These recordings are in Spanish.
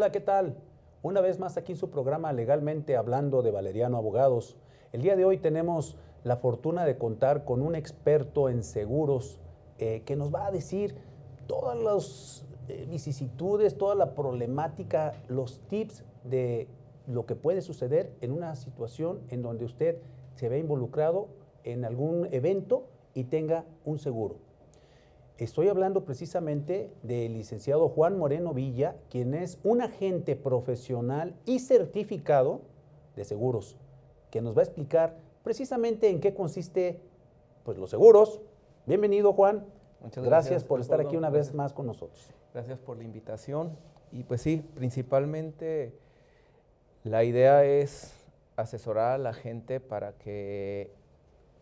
Hola, ¿qué tal? Una vez más aquí en su programa Legalmente Hablando de Valeriano Abogados. El día de hoy tenemos la fortuna de contar con un experto en seguros eh, que nos va a decir todas las eh, vicisitudes, toda la problemática, los tips de lo que puede suceder en una situación en donde usted se ve involucrado en algún evento y tenga un seguro. Estoy hablando precisamente del licenciado Juan Moreno Villa, quien es un agente profesional y certificado de seguros, que nos va a explicar precisamente en qué consiste pues, los seguros. Bienvenido, Juan. Muchas gracias, gracias por estar aquí una vez más con nosotros. Gracias por la invitación. Y pues sí, principalmente la idea es asesorar a la gente para que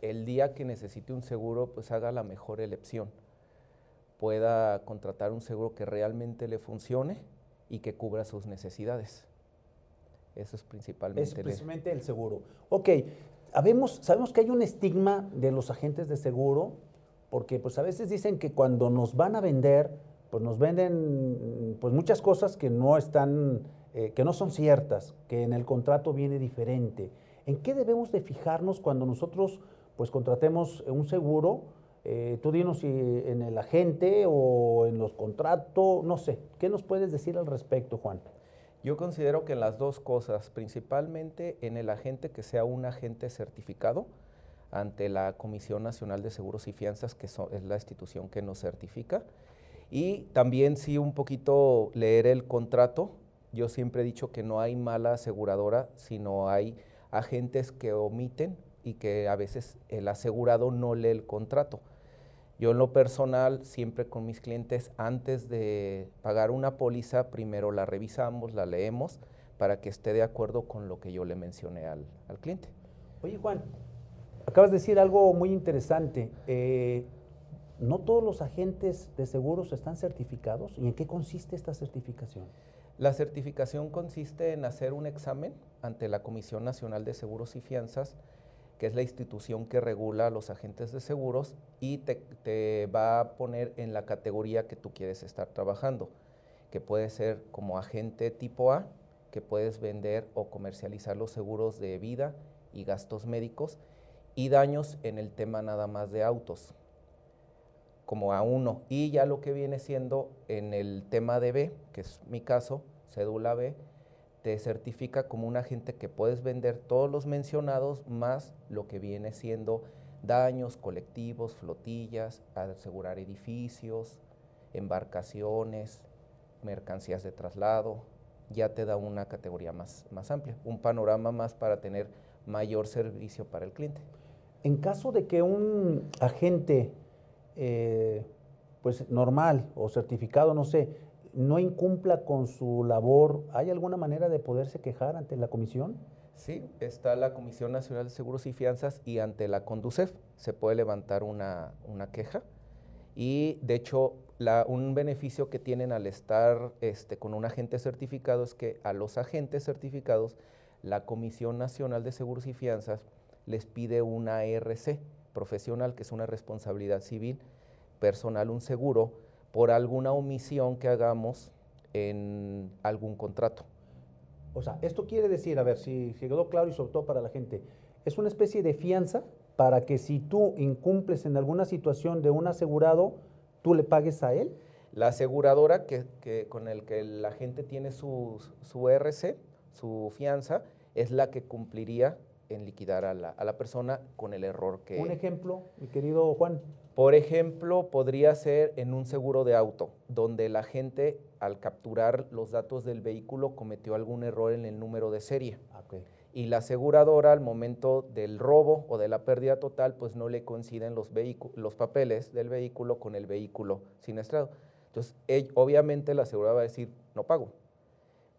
el día que necesite un seguro, pues haga la mejor elección pueda contratar un seguro que realmente le funcione y que cubra sus necesidades. Eso es principalmente. Es principalmente el seguro. Ok, sabemos, sabemos que hay un estigma de los agentes de seguro, porque pues a veces dicen que cuando nos van a vender, pues nos venden pues muchas cosas que no están, eh, que no son ciertas, que en el contrato viene diferente. ¿En qué debemos de fijarnos cuando nosotros pues contratemos un seguro? Eh, tú dinos si en el agente o en los contratos, no sé. ¿Qué nos puedes decir al respecto, Juan? Yo considero que en las dos cosas, principalmente en el agente que sea un agente certificado ante la Comisión Nacional de Seguros y Fianzas, que es la institución que nos certifica, y también sí un poquito leer el contrato. Yo siempre he dicho que no hay mala aseguradora, sino hay agentes que omiten y que a veces el asegurado no lee el contrato. Yo en lo personal, siempre con mis clientes, antes de pagar una póliza, primero la revisamos, la leemos, para que esté de acuerdo con lo que yo le mencioné al, cliente. Oye Juan, acabas de decir algo muy interesante. Eh, no todos los agentes de seguros están certificados. ¿Y en qué consiste esta certificación? La certificación consiste en hacer un examen ante la Comisión Nacional de Seguros y Fianzas que es la institución que regula a los agentes de seguros y te, va a poner en la categoría que tú quieres estar trabajando, que puede ser como agente tipo A, que puedes vender o comercializar los seguros de vida y gastos médicos y daños en el tema nada más de autos, como A1. Y ya lo que viene siendo en el tema de B, que es mi caso, cédula B, te certifica como un agente que puedes vender todos los mencionados más lo que viene siendo daños colectivos, flotillas, asegurar edificios, embarcaciones, mercancías de traslado, ya te da una categoría más, más amplia, un panorama más para tener mayor servicio para el cliente. En caso de que un agente eh, pues normal o certificado, no sé, no incumpla con su labor, ¿hay alguna manera de poderse quejar ante la comisión? Sí, está la Comisión Nacional de Seguros y Fianzas y ante la Conducef se puede levantar una, queja. Y de hecho, un beneficio que tienen al estar este, con un agente certificado es que a los agentes certificados, la Comisión Nacional de Seguros y Fianzas les pide una ARC profesional, que es una responsabilidad civil personal, un seguro, por alguna omisión que hagamos en algún contrato. O sea, esto quiere decir, a ver si, quedó claro y sobre todo para la gente, es una especie de fianza para que si tú incumples en alguna situación de un asegurado, tú le pagues a él. La aseguradora que, con el que la gente tiene su, su RC, su fianza, es la que cumpliría en liquidar a la, a la persona con el error que... Un ejemplo, mi querido Juan. Por ejemplo, podría ser en un seguro de auto, donde la gente al capturar los datos del vehículo cometió algún error en el número de serie. Ah, y la aseguradora al momento del robo o de la pérdida total, pues no le coinciden los, los papeles del vehículo con el vehículo siniestrado. Entonces, obviamente la aseguradora va a decir, no pago.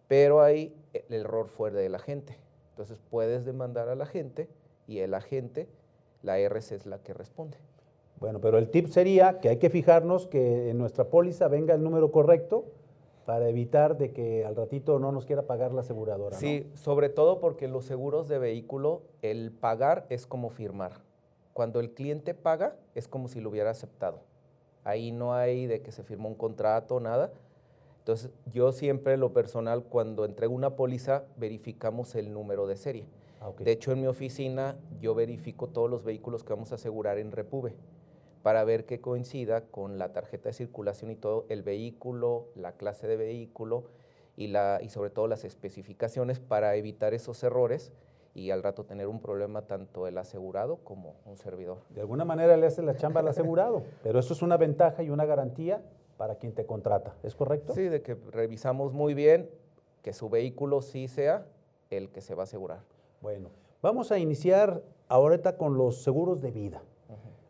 Pero ahí el error fue de la gente. Entonces puedes demandar a la gente y el agente, la RC es la que responde. Bueno, pero el tip sería que hay que fijarnos que en nuestra póliza venga el número correcto para evitar de que al ratito no nos quiera pagar la aseguradora. Sí, sobre todo porque los seguros de vehículo, el pagar es como firmar. Cuando el cliente paga es como si lo hubiera aceptado. Ahí no hay de que se firmó un contrato, nada. Entonces, yo siempre, lo personal, cuando entrego una póliza, verificamos el número de serie. Ah, de hecho, en mi oficina, yo verifico todos los vehículos que vamos a asegurar en Repube para ver que coincida con la tarjeta de circulación y todo, el vehículo, la clase de vehículo y, la, y sobre todo las especificaciones para evitar esos errores y al rato tener un problema tanto el asegurado como un servidor. De alguna manera le hace la chamba al asegurado, pero eso es una ventaja y una garantía para quien te contrata, ¿es correcto? Sí, de que revisamos muy bien que su vehículo sí sea el que se va a asegurar. Bueno, vamos a iniciar ahorita con los seguros de vida.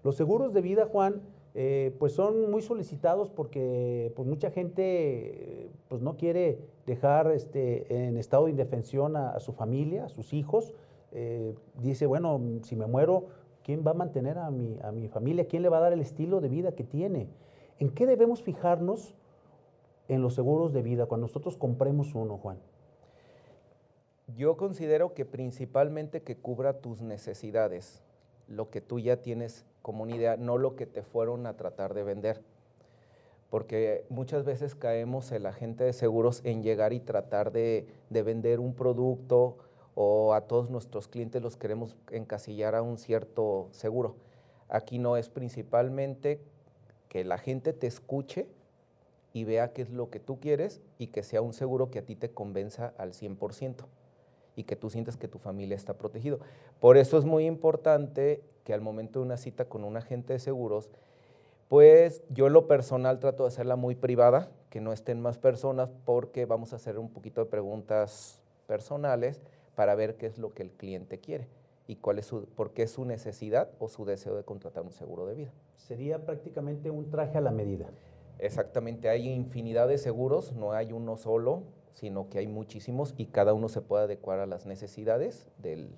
Los seguros de vida, Juan, eh, pues son muy solicitados porque pues mucha gente pues no quiere dejar este, en estado de indefensión a, su familia, a sus hijos. Eh, dice, bueno, si me muero, ¿quién va a mantener a mi, a mi familia? ¿Quién le va a dar el estilo de vida que tiene? ¿En qué debemos fijarnos en los seguros de vida cuando nosotros compremos uno, Juan? Yo considero que principalmente que cubra tus necesidades, lo que tú ya tienes como una idea, no lo que te fueron a tratar de vender. Porque muchas veces caemos el agente de seguros en llegar y tratar de, de vender un producto o a todos nuestros clientes los queremos encasillar a un cierto seguro. Aquí no es principalmente que la gente te escuche y vea qué es lo que tú quieres y que sea un seguro que a ti te convenza al 100% y que tú sientas que tu familia está protegido. Por eso es muy importante que al momento de una cita con un agente de seguros, pues yo en lo personal trato de hacerla muy privada, que no estén más personas porque vamos a hacer un poquito de preguntas personales para ver qué es lo que el cliente quiere y cuál es su, por qué es su necesidad o su deseo de contratar un seguro de vida. Sería prácticamente un traje a la medida. Exactamente, hay infinidad de seguros, no hay uno solo, sino que hay muchísimos y cada uno se puede adecuar a las necesidades del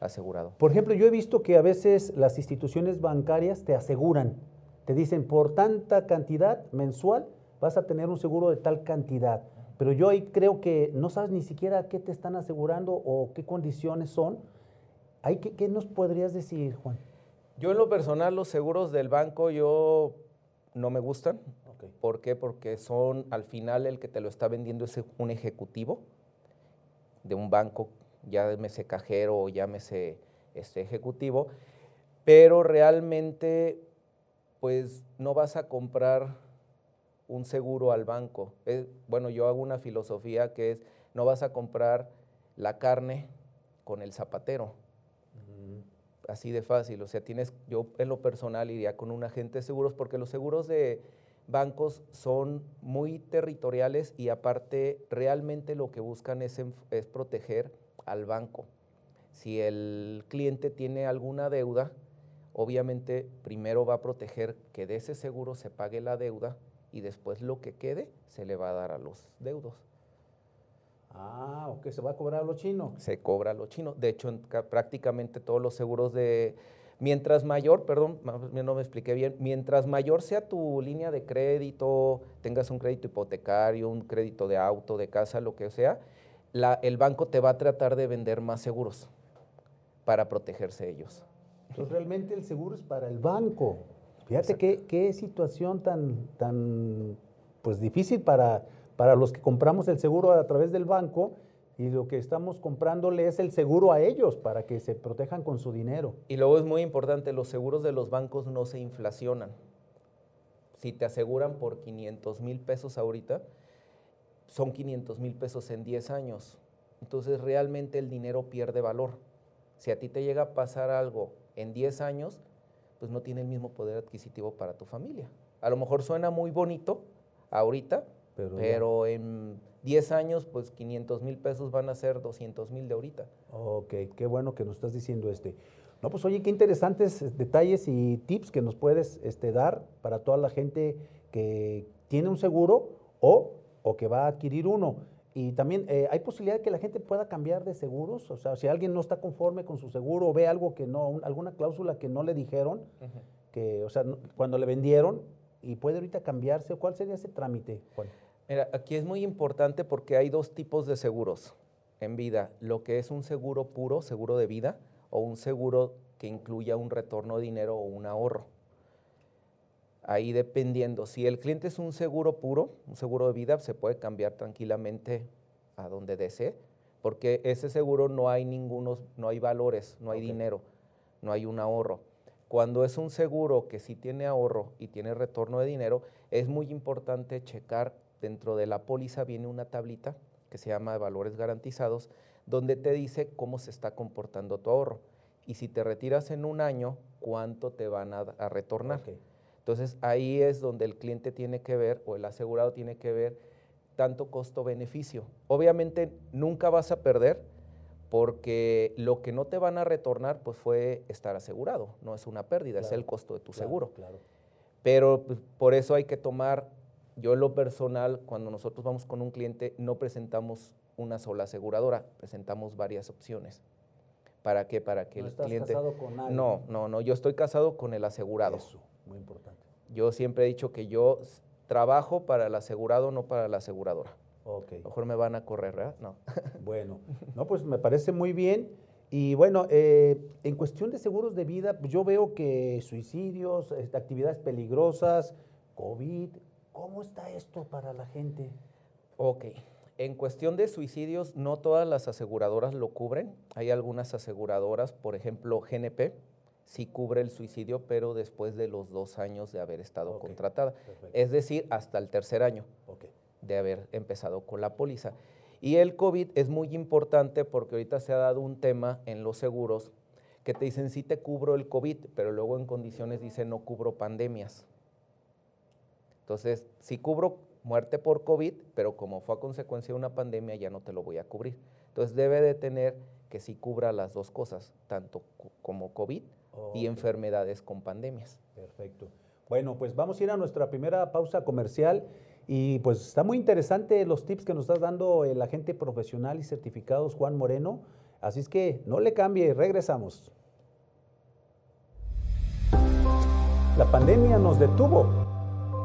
asegurado. Por ejemplo, yo he visto que a veces las instituciones bancarias te aseguran, te dicen por tanta cantidad mensual vas a tener un seguro de tal cantidad. Pero yo ahí creo que no sabes ni siquiera qué te están asegurando o qué condiciones son ¿Qué, nos podrías decir, Juan? Yo en lo personal, los seguros del banco, yo no me gustan. ¿Por qué? Porque son, al final, el que te lo está vendiendo es un ejecutivo de un banco, llámese cajero o llámese este ejecutivo, pero realmente, pues no vas a comprar un seguro al banco. bueno, yo hago una filosofía que es, no vas a comprar la carne con el zapatero así de fácil. O sea, tienes, yo en lo personal iría con un agente de seguros porque los seguros de bancos son muy territoriales y aparte realmente lo que buscan es, es proteger al banco. Si el cliente tiene alguna deuda, obviamente primero va a proteger que de ese seguro se pague la deuda y después lo que quede se le va a dar a los deudos. Ah, ok, se va a cobrar a lo chino. Se cobra a lo chino. De hecho, prácticamente todos los seguros de... Mientras mayor, perdón, no me expliqué bien, mientras mayor sea tu línea de crédito, tengas un crédito hipotecario, un crédito de auto, de casa, lo que sea, el banco te va a tratar de vender más seguros para protegerse ellos. Entonces realmente el seguro es para el banco. Fíjate qué, qué, situación tan, tan pues difícil para, para los que compramos el seguro a través del banco y lo que estamos comprándole es el seguro a ellos para que se protejan con su dinero. Y luego es muy importante, los seguros de los bancos no se inflacionan. Si te aseguran por 500 mil pesos ahorita, son 500 mil pesos en 10 años. Entonces realmente el dinero pierde valor. Si a ti te llega a pasar algo en 10 años, pues no tiene el mismo poder adquisitivo para tu familia. A lo mejor suena muy bonito ahorita, pero, en 10 años, pues 500 mil pesos van a ser 200 mil de ahorita. Ok, qué bueno que nos estás diciendo este. No, pues oye, qué interesantes eh, detalles y tips que nos puedes este, dar para toda la gente que tiene un seguro o, o que va a adquirir uno. Y también eh, hay posibilidad de que la gente pueda cambiar de seguros. O sea, si alguien no está conforme con su seguro o ve algo que no, alguna cláusula que no le dijeron, que, o sea, cuando le vendieron y puede ahorita cambiarse, ¿cuál sería ese trámite, Juan? Mira, aquí es muy importante porque hay dos tipos de seguros en vida, lo que es un seguro puro, seguro de vida, o un seguro que incluya un retorno de dinero o un ahorro. Ahí dependiendo, si el cliente es un seguro puro, un seguro de vida, se puede cambiar tranquilamente a donde desee, porque ese seguro no hay ningunos, no hay valores, no hay dinero, no hay un ahorro. Cuando es un seguro que sí tiene ahorro y tiene retorno de dinero, es muy importante checar dentro de la póliza viene una tablita que se llama de valores garantizados, donde te dice cómo se está comportando tu ahorro. Y si te retiras en un año, cuánto te van a, retornar. Entonces ahí es donde el cliente tiene que ver o el asegurado tiene que ver tanto costo-beneficio. Obviamente nunca vas a perder porque lo que no te van a retornar pues fue estar asegurado, no es una pérdida, es el costo de tu seguro. Pero pues, por eso hay que tomar, yo en lo personal, cuando nosotros vamos con un cliente, no presentamos una sola aseguradora, presentamos varias opciones. ¿Para qué? Para que el cliente... Casado con. No, no, no, yo estoy casado con el asegurado. Eso, muy importante. Yo siempre he dicho que yo trabajo para el asegurado, no para la aseguradora. Ok. Mejor me van a correr, ¿verdad? No. Bueno, no, pues me parece muy bien. Y bueno, eh, en cuestión de seguros de vida, pues yo veo que suicidios, este, actividades peligrosas, COVID, ¿cómo está esto para la gente? Ok. En cuestión de suicidios, no todas las aseguradoras lo cubren. Hay algunas aseguradoras, por ejemplo, GNP, sí cubre el suicidio, pero después de los dos años de haber estado contratada. Es decir, hasta el tercer año de haber empezado con la póliza. Y el COVID es muy importante porque ahorita se ha dado un tema en los seguros que te dicen sí te cubro el COVID, pero luego en condiciones dice no cubro pandemias. Entonces, sí cubro muerte por COVID, pero como fue a consecuencia de una pandemia ya no te lo voy a cubrir. Entonces debe de tener que sí cubra las dos cosas, tanto como COVID y enfermedades con pandemias. Perfecto. Bueno, pues vamos a ir a nuestra primera pausa comercial y pues está muy interesante los tips que nos estás dando el agente profesional y certificados Juan Moreno. Así es que no le cambie, regresamos. La pandemia nos detuvo,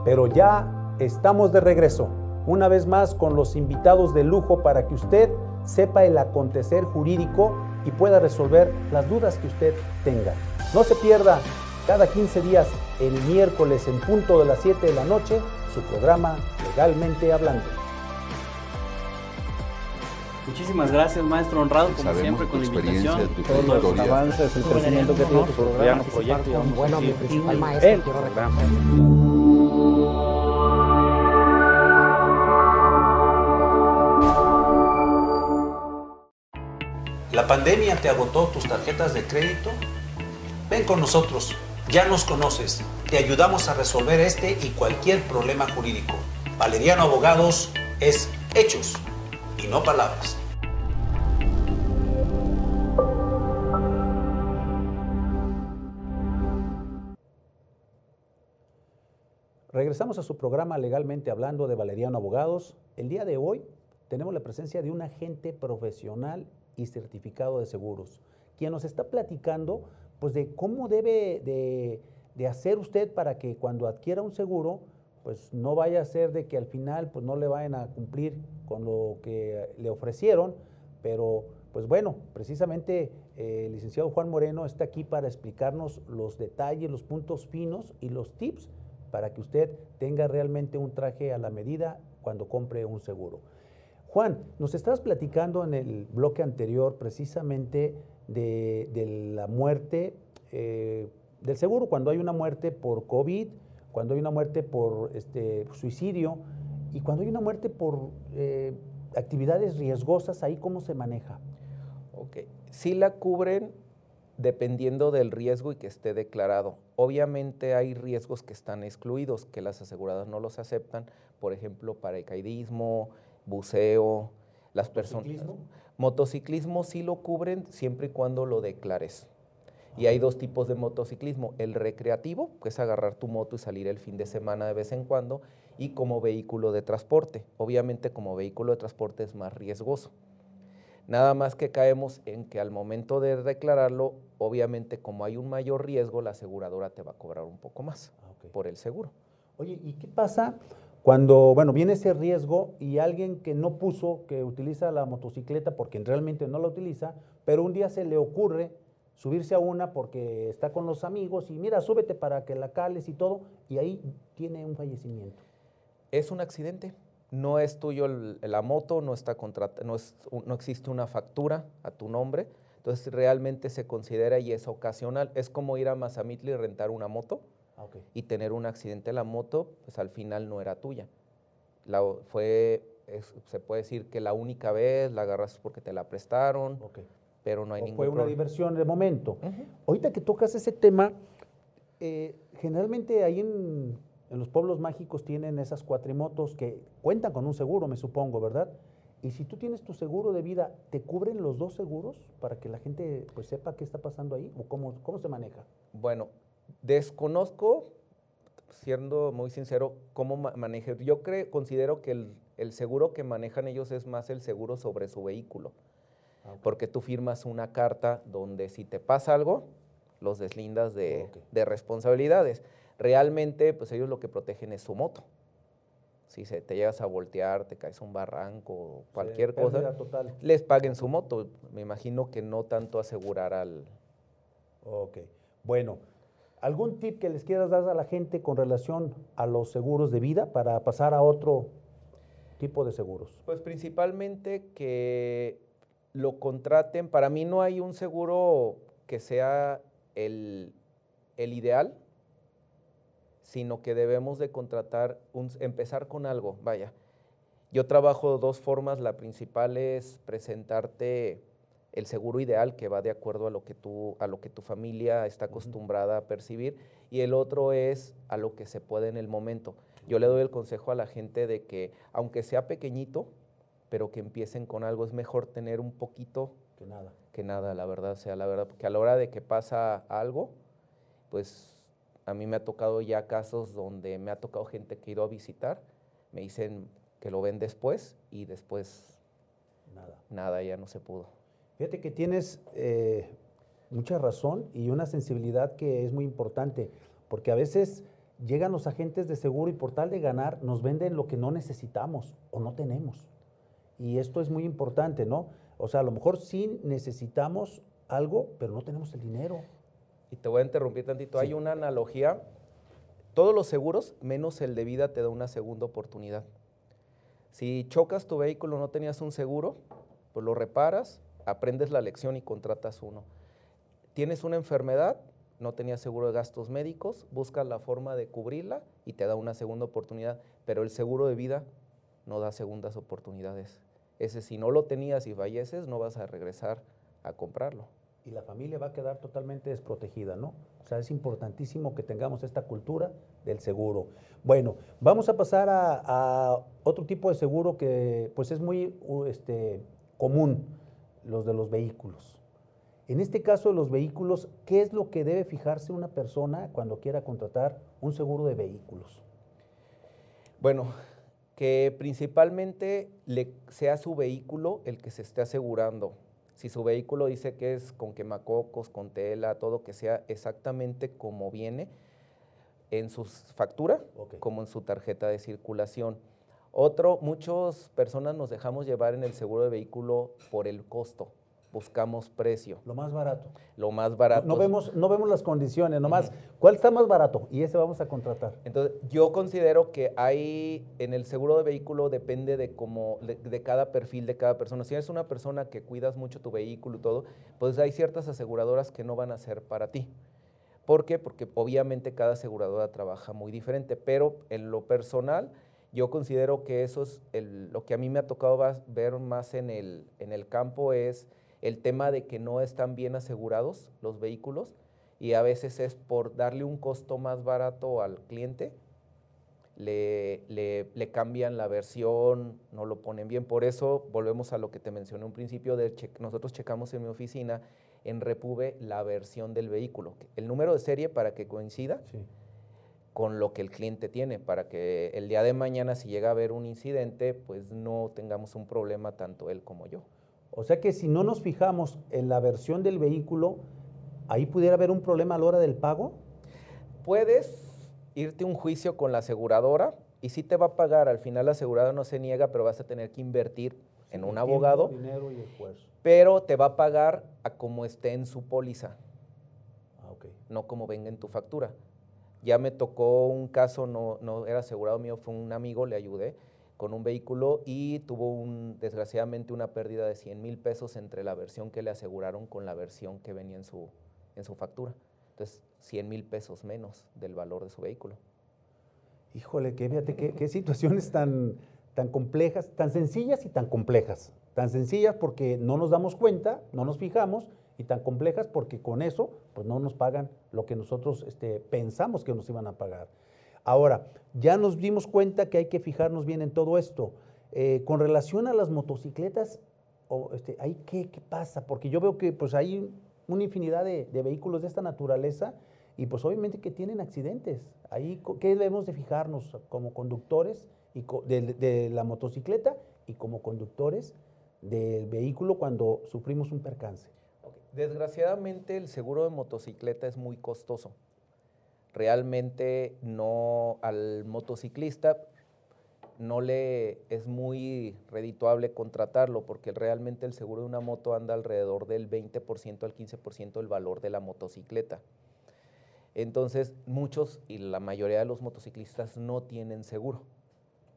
pero ya estamos de regreso, una vez más con los invitados de lujo para que usted sepa el acontecer jurídico y pueda resolver las dudas que usted tenga. No se pierda cada 15 días el miércoles en punto de las 7 de la noche su programa Legalmente Hablando. Muchísimas gracias, maestro honrado, como siempre, con la invitación. Todos los avances, el crecimiento que tiene tu programa. Proyecto, bueno, mi principal maestro, quiero ¿La pandemia te agotó tus tarjetas de crédito? Ven con nosotros, ya nos conoces, te ayudamos a resolver este y cualquier problema jurídico. Valeriano Abogados es hechos y no palabras. Regresamos a su programa Legalmente Hablando de Valeriano Abogados. El día de hoy tenemos la presencia de un agente profesional y certificado de seguros, quien nos está platicando pues de cómo debe de, hacer usted para que cuando adquiera un seguro, pues no vaya a ser de que al final pues no le vayan a cumplir con lo que le ofrecieron, pero pues bueno, precisamente eh, el licenciado Juan Moreno está aquí para explicarnos los detalles, los puntos finos y los tips para que usted tenga realmente un traje a la medida cuando compre un seguro. Juan, nos estabas platicando en el bloque anterior precisamente de, la muerte eh, del seguro, cuando hay una muerte por COVID, cuando hay una muerte por este, suicidio y cuando hay una muerte por eh, actividades riesgosas, ¿ahí cómo se maneja? Ok, sí la cubren dependiendo del riesgo y que esté declarado. Obviamente hay riesgos que están excluidos, que las aseguradoras no los aceptan, por ejemplo, paracaidismo, buceo, las personas... Motociclismo sí lo cubren siempre y cuando lo declares. Y hay dos tipos de motociclismo, el recreativo, que es agarrar tu moto y salir el fin de semana de vez en cuando, y como vehículo de transporte. Obviamente como vehículo de transporte es más riesgoso. Nada más que caemos en que al momento de declararlo, obviamente como hay un mayor riesgo, la aseguradora te va a cobrar un poco más ah, por el seguro. Oye, ¿y qué pasa cuando, bueno, viene ese riesgo y alguien que no puso, que utiliza la motocicleta porque realmente no la utiliza, pero un día se le ocurre subirse a una porque está con los amigos y mira, súbete para que la cales y todo, y ahí tiene un fallecimiento. Es un accidente, no es tuyo la moto, no, está es, no existe una factura a tu nombre, entonces realmente se considera y es ocasional. Es como ir a Mazamitli y rentar una moto ah, y tener un accidente la moto, pues al final no era tuya. La, fue, se puede decir que la única vez la agarras porque te la prestaron, pero no hay ningún Fue una diversión de momento. Ahorita que tocas ese tema, eh, generalmente ahí en, en los pueblos mágicos tienen esas cuatrimotos que cuentan con un seguro, me supongo, ¿verdad? Y si tú tienes tu seguro de vida, ¿te cubren los dos seguros para que la gente pues, sepa qué está pasando ahí? ¿O cómo, cómo se maneja? Bueno, desconozco, siendo muy sincero, cómo maneje. Yo creo, considero que el, seguro que manejan ellos es más el seguro sobre su vehículo. Ah, Porque tú firmas una carta donde si te pasa algo, los deslindas de, de responsabilidades. Realmente, pues ellos lo que protegen es su moto si se, te llegas a voltear, te caes a un barranco, cualquier cosa, les paguen su moto. Me imagino que no tanto asegurar al... Ok, bueno, ¿algún tip que les quieras dar a la gente con relación a los seguros de vida para pasar a otro tipo de seguros? Pues principalmente que lo contraten. Para mí no hay un seguro que sea el, el ideal, sino que debemos de contratar, empezar con algo, vaya. Yo trabajo dos formas, la principal es presentarte el seguro ideal que va de acuerdo a lo que, tú, a lo que tu familia está acostumbrada a percibir y el otro es a lo que se puede en el momento. Yo le doy el consejo a la gente de que aunque sea pequeñito, pero que empiecen con algo, es mejor tener un poquito que nada. Que nada, la verdad, sea la verdad, que a la hora de que pasa algo, pues a mí me ha tocado ya casos donde me ha tocado gente que he ido a visitar, me dicen que lo ven después y después nada, nada ya no se pudo. Fíjate que tienes eh, mucha razón y una sensibilidad que es muy importante, porque a veces llegan los agentes de seguro y por tal de ganar nos venden lo que no necesitamos o no tenemos. Y esto es muy importante, ¿no? O sea, a lo mejor sí necesitamos algo, pero no tenemos el dinero y te voy a interrumpir tantito, hay una analogía, todos los seguros, menos el de vida, te da una segunda oportunidad. Si chocas tu vehículo, no tenías un seguro, pues lo reparas, aprendes la lección y contratas uno. Tienes una enfermedad, no tenías seguro de gastos médicos, buscas la forma de cubrirla y te da una segunda oportunidad, pero el seguro de vida no da segundas oportunidades. Ese si no lo tenías y falleces, no vas a regresar a comprarlo y la familia va a quedar totalmente desprotegida, ¿no? O sea, es importantísimo que tengamos esta cultura del seguro. Bueno, vamos a pasar a, otro tipo de seguro que pues es muy este, común, los de los vehículos. En este caso de los vehículos, ¿qué es lo que debe fijarse una persona cuando quiera contratar un seguro de vehículos? Bueno, que principalmente le, sea su vehículo el que se esté asegurando si su vehículo dice que es con quemacocos, con tela, todo que sea exactamente como viene en su factura, como en su tarjeta de circulación. Otro, muchas personas nos dejamos llevar en el seguro de vehículo por el costo buscamos precio. Lo más barato. Lo más barato. No, vemos, no vemos las condiciones, nomás, ¿cuál está más barato? Y ese vamos a contratar. Entonces, yo considero que hay, en el seguro de vehículo depende de cómo, de, cada perfil de cada persona. Si eres una persona que cuidas mucho tu vehículo y todo, pues hay ciertas aseguradoras que no van a ser para ti. ¿Por qué? Porque obviamente cada aseguradora trabaja muy diferente, pero en lo personal, yo considero que eso es lo que a mí me ha tocado ver más en el, en el campo es el tema de que no están bien asegurados los vehículos y a veces es por darle un costo más barato al cliente, le, le, cambian la versión, no lo ponen bien. Por eso volvemos a lo que te mencioné un principio, de nosotros checamos en mi oficina en Repube la versión del vehículo, el número de serie para que coincida con lo que el cliente tiene, para que el día de mañana si llega a haber un incidente, pues no tengamos un problema tanto él como yo. O sea que si no nos fijamos en la versión del vehículo, ahí pudiera haber un problema a la hora del pago. Puedes irte a un juicio con la aseguradora y sí te va a pagar. Al final la aseguradora no se niega, pero vas a tener que invertir en un abogado, dinero y esfuerzo. pero te va a pagar a como esté en su póliza, ah, no como venga en tu factura. Ya me tocó un caso, no, no era asegurado mío, fue un amigo, le ayudé con un vehículo y tuvo un, desgraciadamente una pérdida de 100 mil pesos entre la versión que le aseguraron con la versión que venía en su, en su factura. Entonces, 100 mil pesos menos del valor de su vehículo. Híjole, que, fíjate qué, situaciones tan, tan complejas, tan sencillas y tan complejas. Tan sencillas porque no nos damos cuenta, no nos fijamos, y tan complejas porque con eso pues no nos pagan lo que nosotros este, pensamos que nos iban a pagar. Ahora, ya nos dimos cuenta que hay que fijarnos bien en todo esto. Eh, con relación a las motocicletas, este, qué, pasa? Porque yo veo que pues, hay una infinidad de, vehículos de esta naturaleza y pues obviamente que tienen accidentes. Ahí, ¿qué debemos de fijarnos como conductores y de, la motocicleta y como conductores del vehículo cuando sufrimos un percance? Desgraciadamente el seguro de motocicleta es muy costoso realmente no al motociclista no le es muy redituable contratarlo porque realmente el seguro de una moto anda alrededor del 20% al 15% del valor de la motocicleta. Entonces, muchos y la mayoría de los motociclistas no tienen seguro,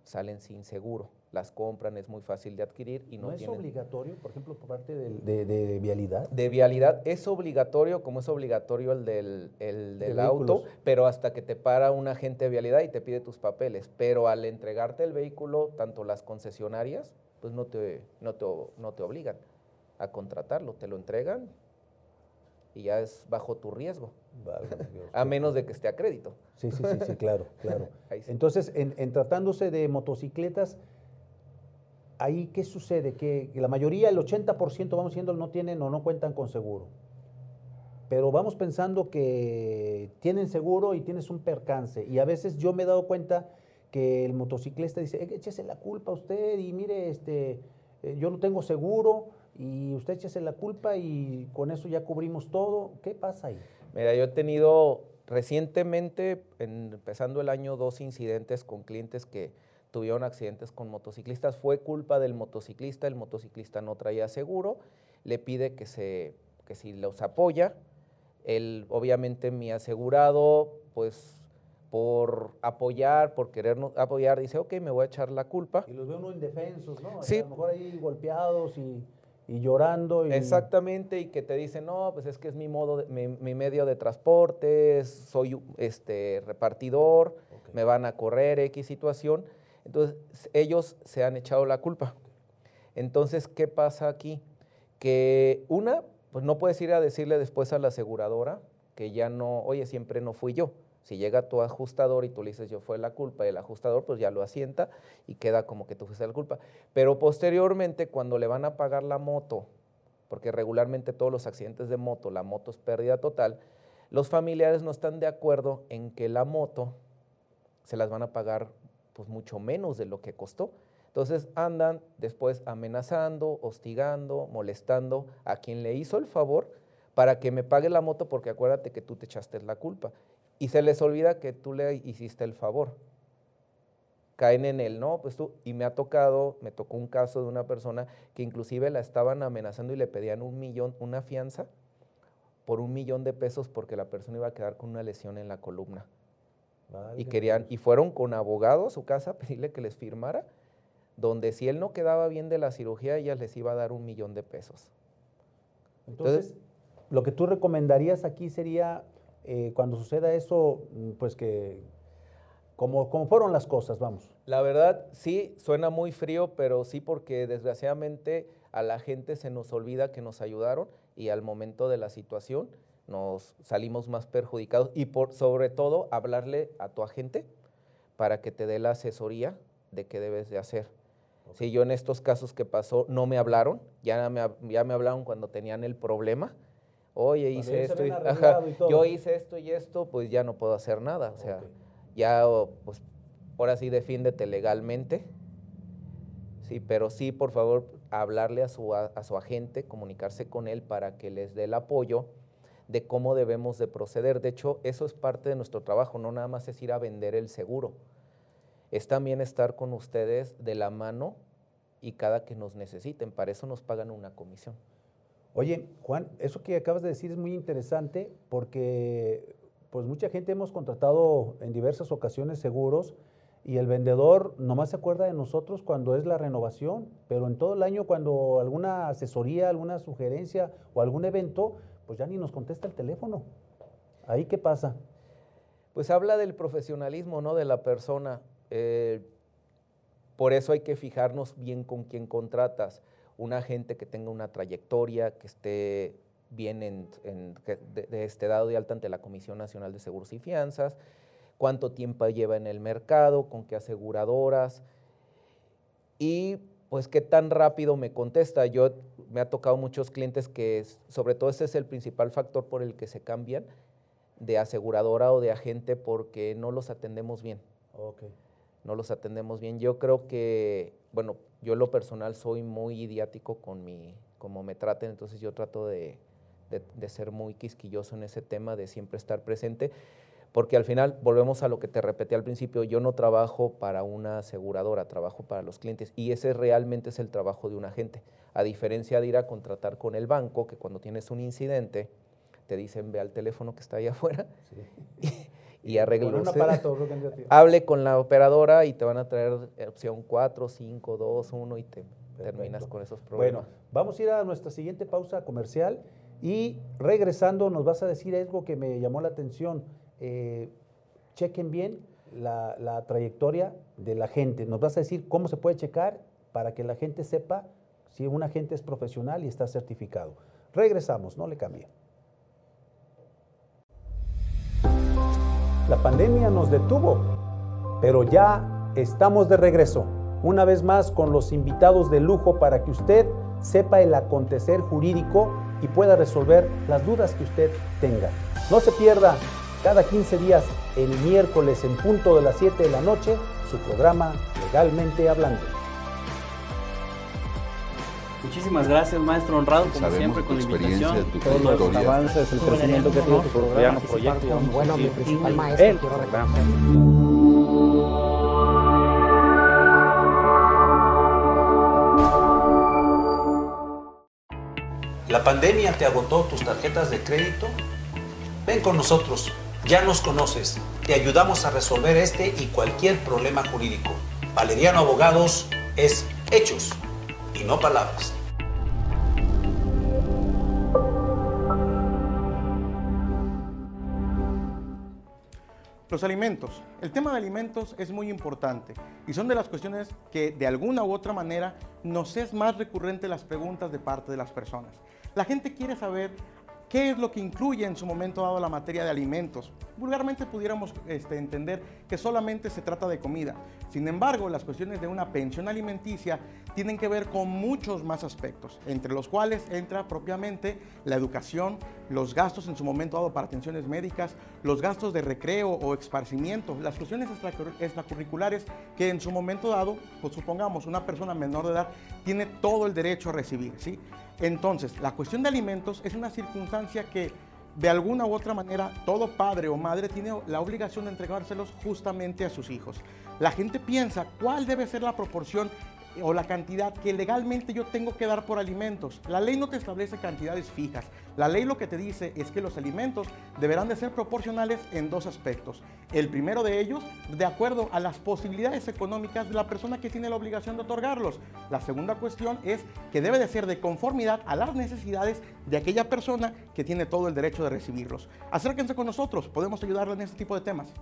salen sin seguro las compran, es muy fácil de adquirir y no, ¿No es obligatorio, por ejemplo, por parte de, vialidad? De vialidad es obligatorio, como es obligatorio el del, el del auto, pero hasta que te para un agente de vialidad y te pide tus papeles. Pero al entregarte el vehículo, tanto las concesionarias, pues no te, no te, no te obligan a contratarlo, te lo entregan y ya es bajo tu riesgo. a menos de que esté a crédito. Sí, sí, sí, sí claro, claro. Entonces, en tratándose de motocicletas, ahí qué sucede? Que la mayoría, el 80%, vamos diciendo, no tienen o no cuentan con seguro. Pero vamos pensando que tienen seguro y tienes un percance. Y a veces yo me he dado cuenta que el motociclista dice, échese la culpa a usted y mire, este, eh, yo no tengo seguro y usted échese la culpa y con eso ya cubrimos todo. ¿Qué pasa ahí? Mira, yo he tenido recientemente, empezando el año, dos incidentes con clientes que tuvieron accidentes con motociclistas. Fue culpa del motociclista, el motociclista no traía seguro, le pide que, se, que si los apoya, él obviamente mi asegurado, pues por apoyar, por querernos apoyar, dice, ok, me voy a echar la culpa. Y los ve uno indefensos, ¿no? Sí. A lo mejor ahí golpeados y, llorando. Exactamente, y que te dicen, no, pues es que es mi, modo mi, medio de transporte, soy este, repartidor, me van a correr, X situación. Entonces, ellos se han echado la culpa. Entonces, ¿qué pasa aquí? Que una, pues no puedes ir a decirle después a la aseguradora que ya no, oye, siempre no fui yo. Si llega tu ajustador y tú le dices yo fue la culpa, el ajustador pues ya lo asienta y queda como que tú fuiste la culpa. Pero posteriormente, cuando le van a pagar la moto, porque regularmente todos los accidentes de moto, la moto es pérdida total, los familiares no están de acuerdo en que la moto se las van a pagar pues mucho menos de lo que costó. Entonces andan después amenazando, hostigando, molestando a quien le hizo el favor para que me pague la moto porque acuérdate que tú te echaste la culpa. Y se les olvida que tú le hiciste el favor. Caen en el no, pues tú, y me ha tocado, me tocó un caso de una persona que inclusive la estaban amenazando y le pedían un millón, una fianza por un millón de pesos porque la persona iba a quedar con una lesión en la columna y querían, y fueron con abogado a su casa a pedirle que les firmara, donde si él no quedaba bien de la cirugía, ella les iba a dar un millón de pesos. Entonces, lo que tú recomendarías aquí sería, eh, cuando suceda eso, mm, pues que, como, como fueron las cosas, vamos. La verdad, sí, suena muy frío, pero sí porque desgraciadamente a la gente se nos olvida que nos ayudaron y al momento de la situación nos salimos más perjudicados y por sobre todo hablarle a tu agente para que te dé la asesoría de qué debes de hacer. Si yo en estos casos que pasó no me hablaron, ya me, ya me hablaron cuando tenían el problema. Oye, hice esto y, yo hice esto y esto, pues ya no puedo hacer nada. O sea, ya pues ahora sí defiéndete legalmente. Sí, pero sí, por favor, hablarle a su, a su agente, comunicarse con él para que les dé el apoyo de cómo debemos de proceder. De hecho, eso es parte de nuestro trabajo, no nada más es ir a vender el seguro, es también estar con ustedes de la mano y cada que nos necesiten. Para eso nos pagan una comisión. Oye, Juan, eso que acabas de decir es muy interesante porque pues mucha gente hemos contratado en diversas ocasiones seguros y el vendedor nomás se acuerda de nosotros cuando es la renovación, pero en todo el año cuando alguna asesoría, alguna sugerencia o algún evento, pues ya ni nos contesta el teléfono. ¿Ahí qué pasa? Pues habla del profesionalismo, ¿no? De la persona. Eh, por eso hay que fijarnos bien con quién contratas. Un agente que tenga una trayectoria, que esté bien en, este dado de alta ante la Comisión Nacional de Seguros y Fianzas, cuánto tiempo lleva en el mercado, con qué aseguradoras y pues qué tan rápido me contesta. Yo me ha tocado muchos clientes que sobre todo ese es el principal factor por el que se cambian de aseguradora o de agente porque no los atendemos bien. Okay no los atendemos bien. Yo creo que, bueno, yo en lo personal soy muy idiático con mi, como me traten, entonces yo trato de, ser muy quisquilloso en ese tema, de siempre estar presente, porque al final, volvemos a lo que te repetí al principio, yo no trabajo para una aseguradora, trabajo para los clientes y ese realmente es el trabajo de un agente, a diferencia de ir a contratar con el banco, que cuando tienes un incidente, te dicen ve al teléfono que está ahí afuera. y arregle un aparato. Hable con la operadora y te van a traer opción 4, 5, 2, 1 y te terminas con esos problemas. Bueno, vamos a ir a nuestra siguiente pausa comercial y regresando nos vas a decir algo que me llamó la atención. Eh, chequen bien la, la trayectoria de la gente. Nos vas a decir cómo se puede checar para que la gente sepa si un agente es profesional y está certificado. Regresamos, no le cambie. La pandemia nos detuvo, pero ya estamos de regreso, una vez más con los invitados de lujo para que usted sepa el acontecer jurídico y pueda resolver las dudas que usted tenga. No se pierda cada 15 días el miércoles en punto de las 7 de la noche su programa Legalmente Hablando. Muchísimas gracias, maestro honrado, como siempre, con la invitación. Todos los avances, el crecimiento que tiene tu programa, proyecto. Bueno, mi principal maestro, ¿La pandemia te agotó tus tarjetas de crédito? Ven con nosotros, ya nos conoces, te ayudamos a resolver este y cualquier problema jurídico. Valeriano Abogados es hechos y no palabras. Los alimentos. El tema de alimentos es muy importante y son de las cuestiones que de alguna u otra manera nos es más recurrente las preguntas de parte de las personas. La gente quiere saber ¿Qué es lo que incluye en su momento dado la materia de alimentos? Vulgarmente pudiéramos este, entender que solamente se trata de comida. Sin embargo, las cuestiones de una pensión alimenticia tienen que ver con muchos más aspectos, entre los cuales entra propiamente la educación, los gastos en su momento dado para atenciones médicas, los gastos de recreo o esparcimiento, las cuestiones extracurriculares que en su momento dado, pues supongamos una persona menor de edad tiene todo el derecho a recibir, ¿sí? Entonces, la cuestión de alimentos es una circunstancia que de alguna u otra manera todo padre o madre tiene la obligación de entregárselos justamente a sus hijos. La gente piensa cuál debe ser la proporción o la cantidad que legalmente yo tengo que dar por alimentos. La ley no te establece cantidades fijas. La ley lo que te dice es que los alimentos deberán de ser proporcionales en dos aspectos. El primero de ellos, de acuerdo a las posibilidades económicas de la persona que tiene la obligación de otorgarlos. La segunda cuestión es que debe de ser de conformidad a las necesidades de aquella persona que tiene todo el derecho de recibirlos. Acérquense con nosotros, podemos ayudarles en este tipo de temas.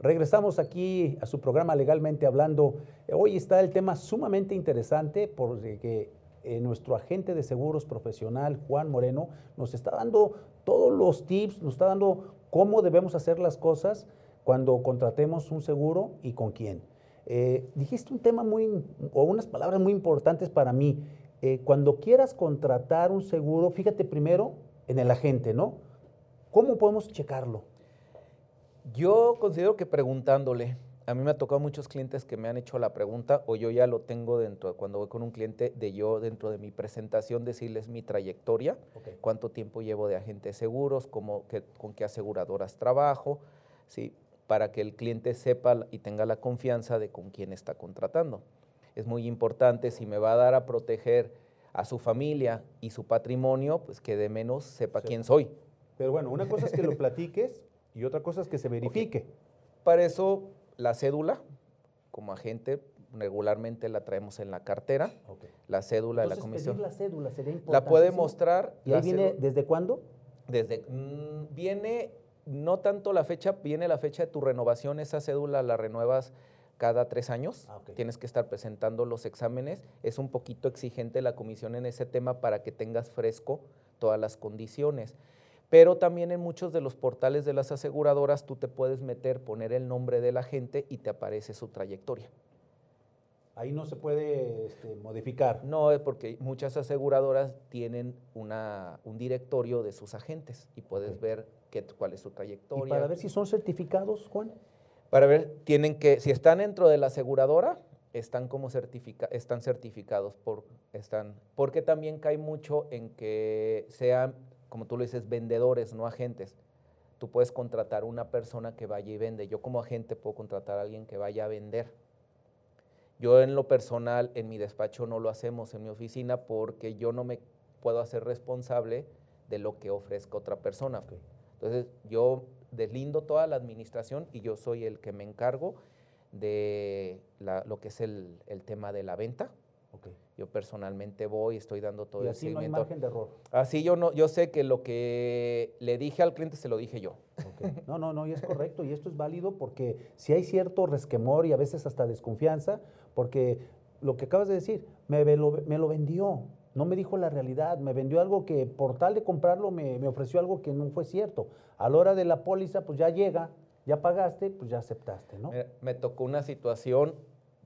Regresamos aquí a su programa Legalmente Hablando. Hoy está el tema sumamente interesante porque eh, nuestro agente de seguros profesional, Juan Moreno, nos está dando todos los tips, nos está dando cómo debemos hacer las cosas cuando contratemos un seguro y con quién. Eh, dijiste un tema muy, o unas palabras muy importantes para mí. Eh, cuando quieras contratar un seguro, fíjate primero en el agente, ¿no? ¿Cómo podemos checarlo? Yo considero que preguntándole, A mí me ha tocado muchos clientes que me han hecho la pregunta o yo ya lo tengo dentro, cuando voy con un cliente, de yo dentro de mi presentación decirles mi trayectoria, cuánto tiempo llevo de agentes seguros, cómo, con qué aseguradoras trabajo, ¿sí? para que el cliente sepa y tenga la confianza de con quién está contratando. Es muy importante, si me va a dar a proteger a su familia y su patrimonio, pues que de menos sepa quién soy. Pero bueno, una cosa es que lo platiques y otra cosa es que se verifique. Para eso la cédula, como agente, regularmente la traemos en la cartera. La cédula de la comisión. la cédula sería importante. La puede mostrar. ¿Y ahí viene desde cuándo? Desde mm, viene no tanto la fecha, viene la fecha de tu renovación, esa cédula la renuevas cada tres años, ah, tienes que estar presentando los exámenes, es un poquito exigente la comisión en ese tema para que tengas fresco todas las condiciones. Pero también en muchos de los portales de las aseguradoras tú te puedes meter, poner el nombre de la gente y te aparece su trayectoria. Ahí no se puede este, modificar. No, es porque muchas aseguradoras tienen una, un directorio de sus agentes y puedes ver qué, cuál es su trayectoria. ¿Y para ver si son certificados, Juan? Para ver, tienen que, si están dentro de la aseguradora, están como certifica, están certificados por, están, porque también cae mucho en que sean como tú lo dices, vendedores, no agentes. Tú puedes contratar una persona que vaya y vende. Yo como agente puedo contratar a alguien que vaya a vender. Yo en lo personal, en mi despacho no lo hacemos en mi oficina porque yo no me puedo hacer responsable de lo que ofrezca otra persona. Entonces yo deslindo toda la administración y yo soy el que me encargo de lo que es el tema de la venta yo personalmente voy, estoy dando todo y así el seguimiento. no hay margen de error. Así yo no, yo sé que lo que le dije al cliente se lo dije yo. No, no, no, y es correcto y esto es válido porque si hay cierto resquemor y a veces hasta desconfianza, porque lo que acabas de decir, me, lo, me lo vendió, no me dijo la realidad, me vendió algo que por tal de comprarlo me, me ofreció algo que no fue cierto. A la hora de la póliza, pues ya llega, ya pagaste, pues ya aceptaste, ¿no? me tocó una situación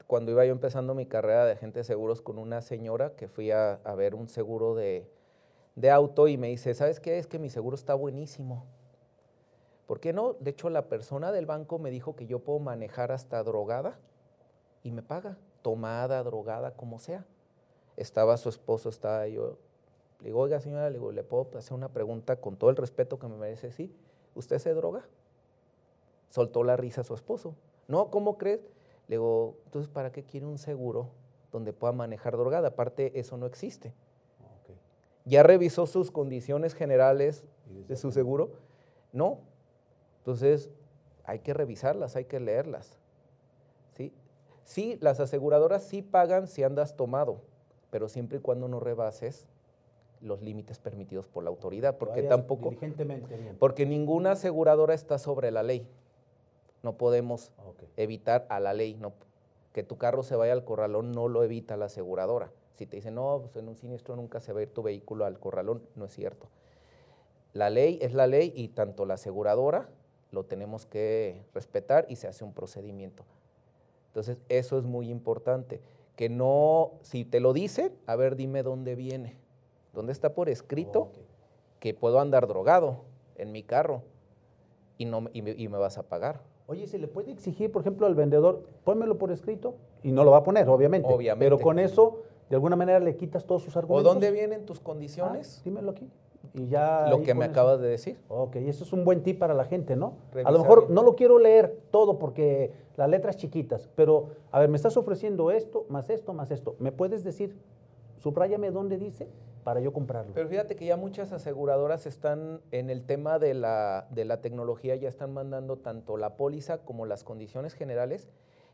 cuando iba yo empezando mi carrera de agente de seguros con una señora que fui a, ver un seguro de, auto y me dice, ¿sabes qué? Es que mi seguro está buenísimo. ¿Por qué no? De hecho, la persona del banco me dijo que yo puedo manejar hasta drogada y me paga, tomada, drogada, como sea. Estaba su esposo, estaba yo. Le digo, oiga señora, le, digo, ¿le puedo hacer una pregunta con todo el respeto que me merece? Sí, ¿usted se droga? Soltó la risa su esposo. No, ¿cómo crees? Le digo, entonces, ¿para qué quiere un seguro donde pueda manejar drogada? Aparte, eso no existe. ¿Ya revisó sus condiciones generales de su seguro? No. Entonces, hay que revisarlas, hay que leerlas. ¿Sí? sí, las aseguradoras sí pagan si andas tomado, pero siempre y cuando no rebases los límites permitidos por la autoridad, porque tampoco... Porque ninguna aseguradora está sobre la ley no podemos evitar a la ley. No, que tu carro se vaya al corralón no lo evita la aseguradora. Si te dicen, no, pues en un siniestro nunca se va a ir tu vehículo al corralón, no es cierto. La ley es la ley y tanto la aseguradora lo tenemos que respetar y se hace un procedimiento. Entonces, eso es muy importante. Que no, si te lo dicen, a ver, dime dónde viene. ¿Dónde está por escrito que puedo andar drogado en mi carro y, no, y me vas a pagar? Oye, ¿se le puede exigir, por ejemplo, al vendedor, pónmelo por escrito? Y no lo va a poner, obviamente. Obviamente. Pero con eso, de alguna manera, le quitas todos sus argumentos. ¿O dónde vienen tus condiciones? Ah, dímelo aquí. Y ya lo que me acabas de decir. Ok, eso es un buen tip para la gente, ¿no? A lo mejor no lo quiero leer todo porque las letras chiquitas, pero a ver, me estás ofreciendo esto, más esto, más esto. ¿Me puedes decir, subráyame dónde dice? Para yo comprarlo. Pero fíjate que ya muchas aseguradoras están en el tema de la, de la tecnología, ya están mandando tanto la póliza como las condiciones generales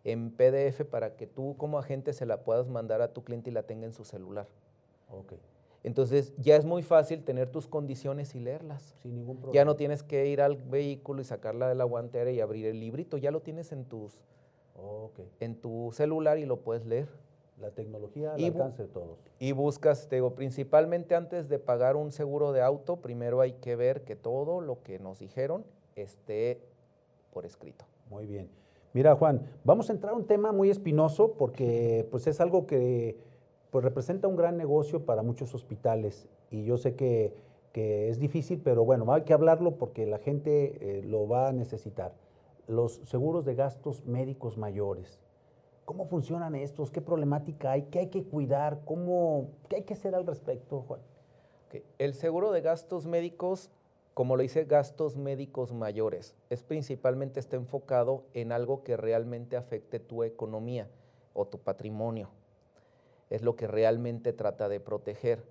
en PDF para que tú como agente se la puedas mandar a tu cliente y la tenga en su celular. Ok. Entonces ya es muy fácil tener tus condiciones y leerlas. Sin ningún problema. Ya no tienes que ir al vehículo y sacarla de la guantera y abrir el librito, ya lo tienes en tus en tu celular y lo puedes leer. La tecnología al alcance de todos. Y buscas, te digo, principalmente antes de pagar un seguro de auto, primero hay que ver que todo lo que nos dijeron esté por escrito. Muy bien. Mira, Juan, vamos a entrar a un tema muy espinoso porque pues, es algo que pues, representa un gran negocio para muchos hospitales y yo sé que, es difícil, pero bueno, hay que hablarlo porque la gente eh, lo va a necesitar. los seguros de gastos médicos mayores. ¿Cómo funcionan estos? ¿Qué problemática hay? ¿Qué hay que cuidar? ¿Cómo, ¿Qué hay que hacer al respecto, Juan? El seguro de gastos médicos, como lo dice, gastos médicos mayores, es principalmente está enfocado en algo que realmente afecte tu economía o tu patrimonio. Es lo que realmente trata de proteger.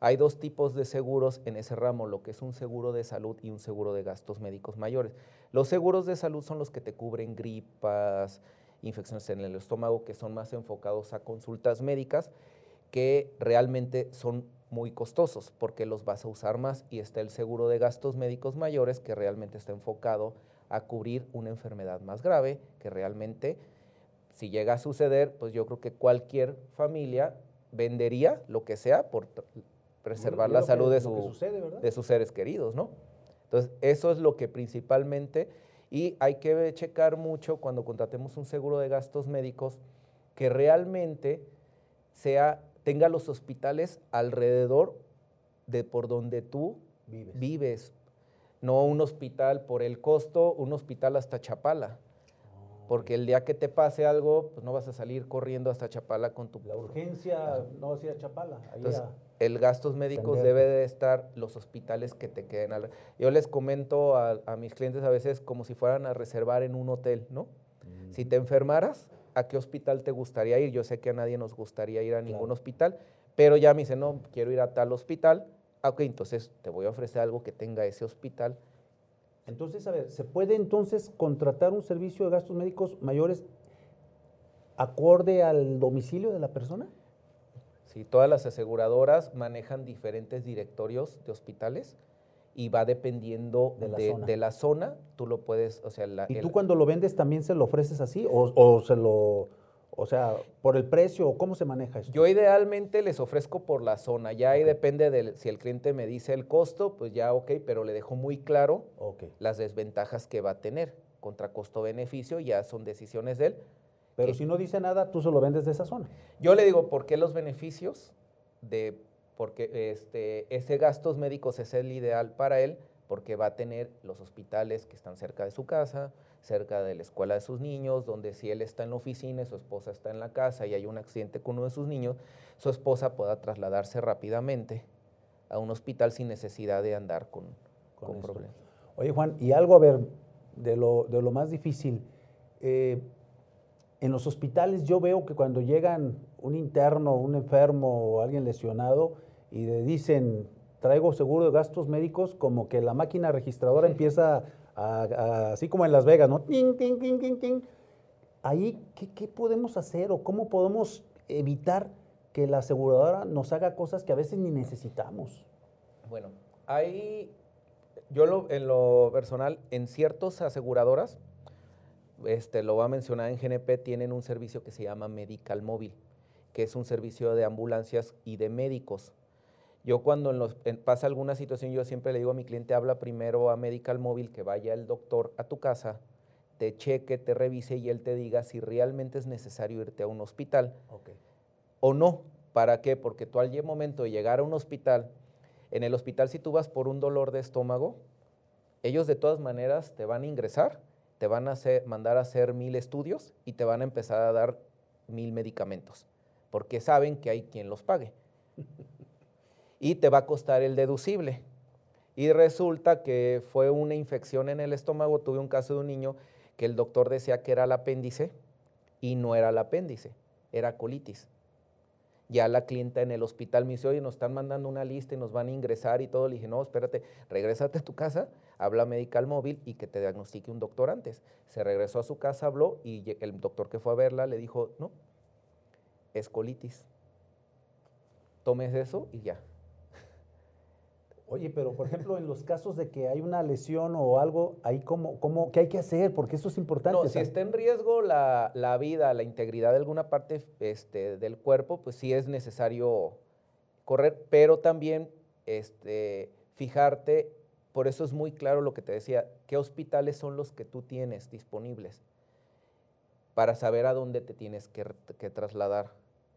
Hay dos tipos de seguros en ese ramo, lo que es un seguro de salud y un seguro de gastos médicos mayores. Los seguros de salud son los que te cubren gripas, infecciones en el estómago, que son más enfocados a consultas médicas, que realmente son muy costosos porque los vas a usar más y está el seguro de gastos médicos mayores que realmente está enfocado a cubrir una enfermedad más grave que realmente si llega a suceder, pues yo creo que cualquier familia vendería lo que sea por preservar la salud de, de sus seres queridos, ¿no? Entonces, eso es lo que principalmente, y hay que checar mucho cuando contratemos un seguro de gastos médicos, que realmente sea tenga los hospitales alrededor de por donde tú vives. No un hospital por el costo, un hospital hasta Chapala. Porque el día que te pase algo, pues no vas a salir corriendo hasta Chapala con tu... La urgencia no va a ir a Chapala. Entonces, el gastos médicos debe de estar los hospitales que te queden. Al... Yo les comento a, mis clientes a veces como si fueran a reservar en un hotel, ¿no? Si te enfermaras, a qué hospital te gustaría ir. Yo sé que a nadie nos gustaría ir a ningún hospital, pero ya me dice, no, quiero ir a tal hospital. Ah, ok, entonces te voy a ofrecer algo que tenga ese hospital. Entonces, a ver, ¿se puede entonces contratar un servicio de gastos médicos mayores acorde al domicilio de la persona? Sí, todas las aseguradoras manejan diferentes directorios de hospitales y va dependiendo de la, zona. tú lo puedes, o sea... ¿Y tú cuando lo vendes también se lo ofreces así o, se lo... O sea, por el precio o cómo se maneja eso? Yo idealmente les ofrezco por la zona. Ya ahí depende de si el cliente me dice el costo, pues ya ok, pero le dejo muy claro las desventajas que va a tener. Contra costo-beneficio ya son decisiones de él. Pero si no dice nada, tú se lo vendes de esa zona. Yo le digo, ¿por qué los beneficios de porque este, ese gastos médicos es el ideal para él porque va a tener los hospitales que están cerca de su casa, cerca de la escuela de sus niños, donde si él está en la oficina y su esposa está en la casa y hay un accidente con uno de sus niños, su esposa pueda trasladarse rápidamente a un hospital sin necesidad de andar con, con, problemas. Oye Juan, y algo a ver, de lo, de lo más difícil, eh, en los hospitales yo veo que cuando llegan un interno, un enfermo o alguien lesionado, y le dicen, traigo seguro de gastos médicos, como que la máquina registradora empieza así como en Las Vegas, ¿no? Ting, ting, ting, Ahí, ¿qué, podemos hacer o cómo podemos evitar que la aseguradora nos haga cosas que a veces ni necesitamos? Bueno, hay, yo en lo personal, en ciertas aseguradoras, este, lo voy a mencionar en GNP, tienen un servicio que se llama Medical Móvil, que es un servicio de ambulancias y de médicos. Yo cuando pasa alguna situación, yo siempre le digo a mi cliente, habla primero a Medical Móvil, que vaya el doctor a tu casa, te cheque, te revise y él te diga si realmente es necesario irte a un hospital o no. ¿Para qué? Porque tú al momento de llegar a un hospital, en el hospital si tú vas por un dolor de estómago, ellos de todas maneras te van a ingresar, te van a hacer, mandar a hacer mil estudios y te van a empezar a dar mil medicamentos, porque saben que hay quien los pague. y te va a costar el deducible. Y resulta que fue una infección en el estómago. Tuve un caso de un niño que el doctor decía que era el apéndice y no era el apéndice, era colitis. Ya la clienta en el hospital me dice, oye, nos están mandando una lista y nos van a ingresar y todo. Le dije, no, espérate, regrésate a tu casa, habla medical móvil y que te diagnostique un doctor antes. Se regresó a su casa, habló y el doctor que fue a verla le dijo, no, es colitis. Tomes eso y ya, Oye, pero por ejemplo, en los casos de que hay una lesión o algo, ahí cómo, cómo, ¿qué hay que hacer? Porque eso es importante. No, si está en riesgo la, vida, la integridad de alguna parte este, del cuerpo, pues sí es necesario correr, pero también este, fijarte, por eso es muy claro lo que te decía, qué hospitales son los que tú tienes disponibles para saber a dónde te tienes que, que trasladar.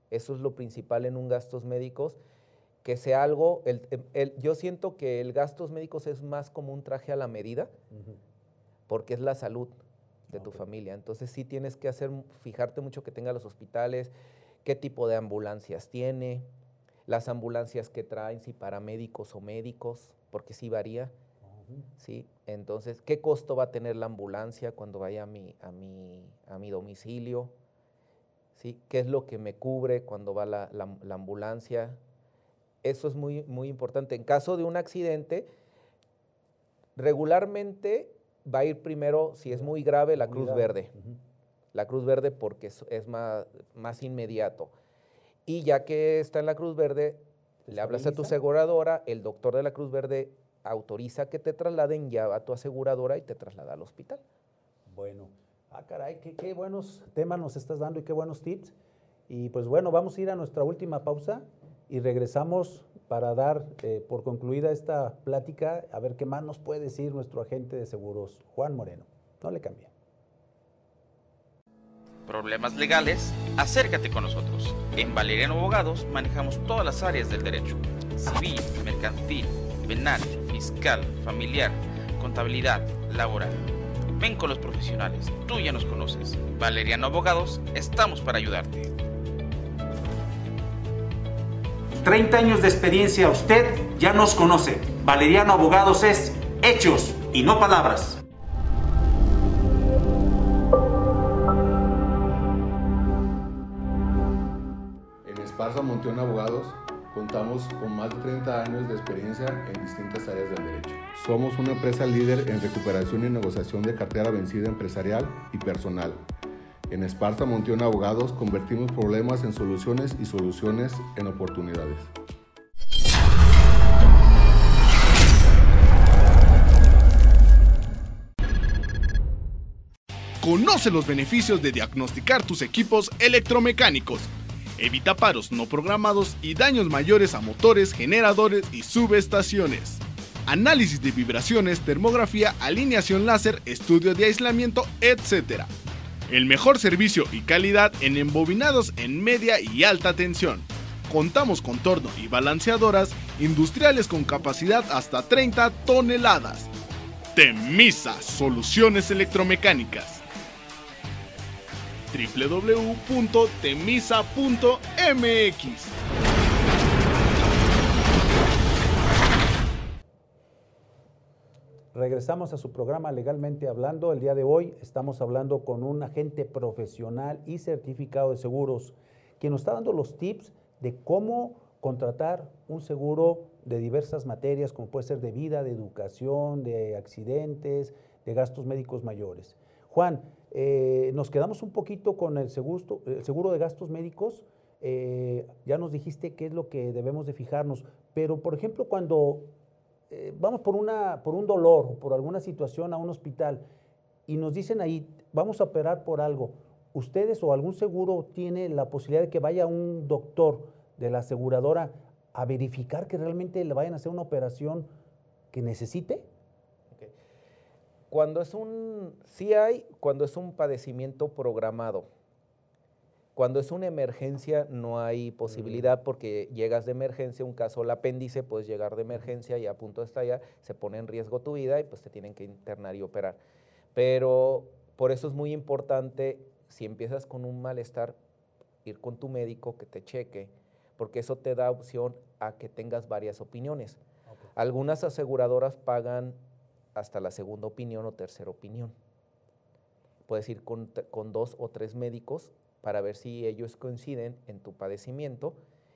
Eso es lo principal en un gastos médicos que sea algo, yo siento que el gastos médicos es más como un traje a la medida, porque es la salud de tu familia. Entonces sí tienes que hacer, fijarte mucho que tenga los hospitales, qué tipo de ambulancias tiene, las ambulancias que traen, si paramédicos o médicos, porque sí varía. ¿sí? Entonces, ¿qué costo va a tener la ambulancia cuando vaya a mi, a mi, a mi domicilio? ¿Sí? ¿Qué es lo que me cubre cuando va la, la, ambulancia? Eso es muy, muy importante. En caso de un accidente, regularmente va a ir primero, si es muy grave, la Cruz Verde. La Cruz Verde porque es, es más, más inmediato. Y ya que está en la Cruz Verde, le hablas a tu aseguradora, el doctor de la Cruz Verde autoriza que te trasladen ya a tu aseguradora y te traslada al hospital. Bueno, ah, caray, qué, buenos temas nos estás dando y qué buenos tips. Y pues bueno, vamos a ir a nuestra última pausa y regresamos para dar eh, por concluida esta plática, a ver qué más nos puede decir nuestro agente de seguros, Juan Moreno. No le cambie. Problemas legales, acércate con nosotros. En Valeriano Abogados manejamos todas las áreas del derecho, civil, mercantil, penal, fiscal, familiar, contabilidad, laboral. Ven con los profesionales, tú ya nos conoces. Valeriano Abogados, estamos para ayudarte. 30 años de experiencia, usted ya nos conoce. Valeriano Abogados es hechos y no palabras. En Esparza Monteón Abogados Contamos con más de 30 años de experiencia en distintas áreas del derecho. Somos una empresa líder en recuperación y negociación de cartera vencida empresarial y personal. En Esparta Monteón Abogados convertimos problemas en soluciones y soluciones en oportunidades. Conoce los beneficios de diagnosticar tus equipos electromecánicos evita paros no programados y daños mayores a motores, generadores y subestaciones. Análisis de vibraciones, termografía, alineación láser, estudio de aislamiento, etc. El mejor servicio y calidad en embobinados en media y alta tensión. Contamos con torno y balanceadoras industriales con capacidad hasta 30 toneladas. Temisa Soluciones Electromecánicas www.temisa.mx. Regresamos a su programa Legalmente Hablando. El día de hoy estamos hablando con un agente profesional y certificado de seguros, quien nos está dando los tips de cómo contratar un seguro de diversas materias, como puede ser de vida, de educación, de accidentes, de gastos médicos mayores. Juan, eh, nos quedamos un poquito con el seguro, seguro de gastos médicos. Eh, ya nos dijiste qué es lo que debemos de fijarnos, pero por ejemplo cuando eh, vamos por, una, por un dolor o por alguna situación a un hospital y nos dicen ahí, vamos a operar por algo, ¿ustedes o algún seguro tiene la posibilidad de que vaya un doctor de la aseguradora a verificar que realmente le vayan a hacer una operación que necesite? Cuando es un, sí hay, cuando es un padecimiento programado. Cuando es una emergencia no hay posibilidad porque llegas de emergencia, un caso el apéndice, puedes llegar de emergencia y a punto de estallar, se pone en riesgo tu vida y pues te tienen que internar y operar. Pero por eso es muy importante, si empiezas con un malestar, ir con tu médico que te cheque, porque eso te da opción a que tengas varias opiniones. Algunas aseguradoras pagan hasta la segunda opinión o tercera opinión. Puedes ir con, dos o tres médicos para ver si ellos coinciden en tu padecimiento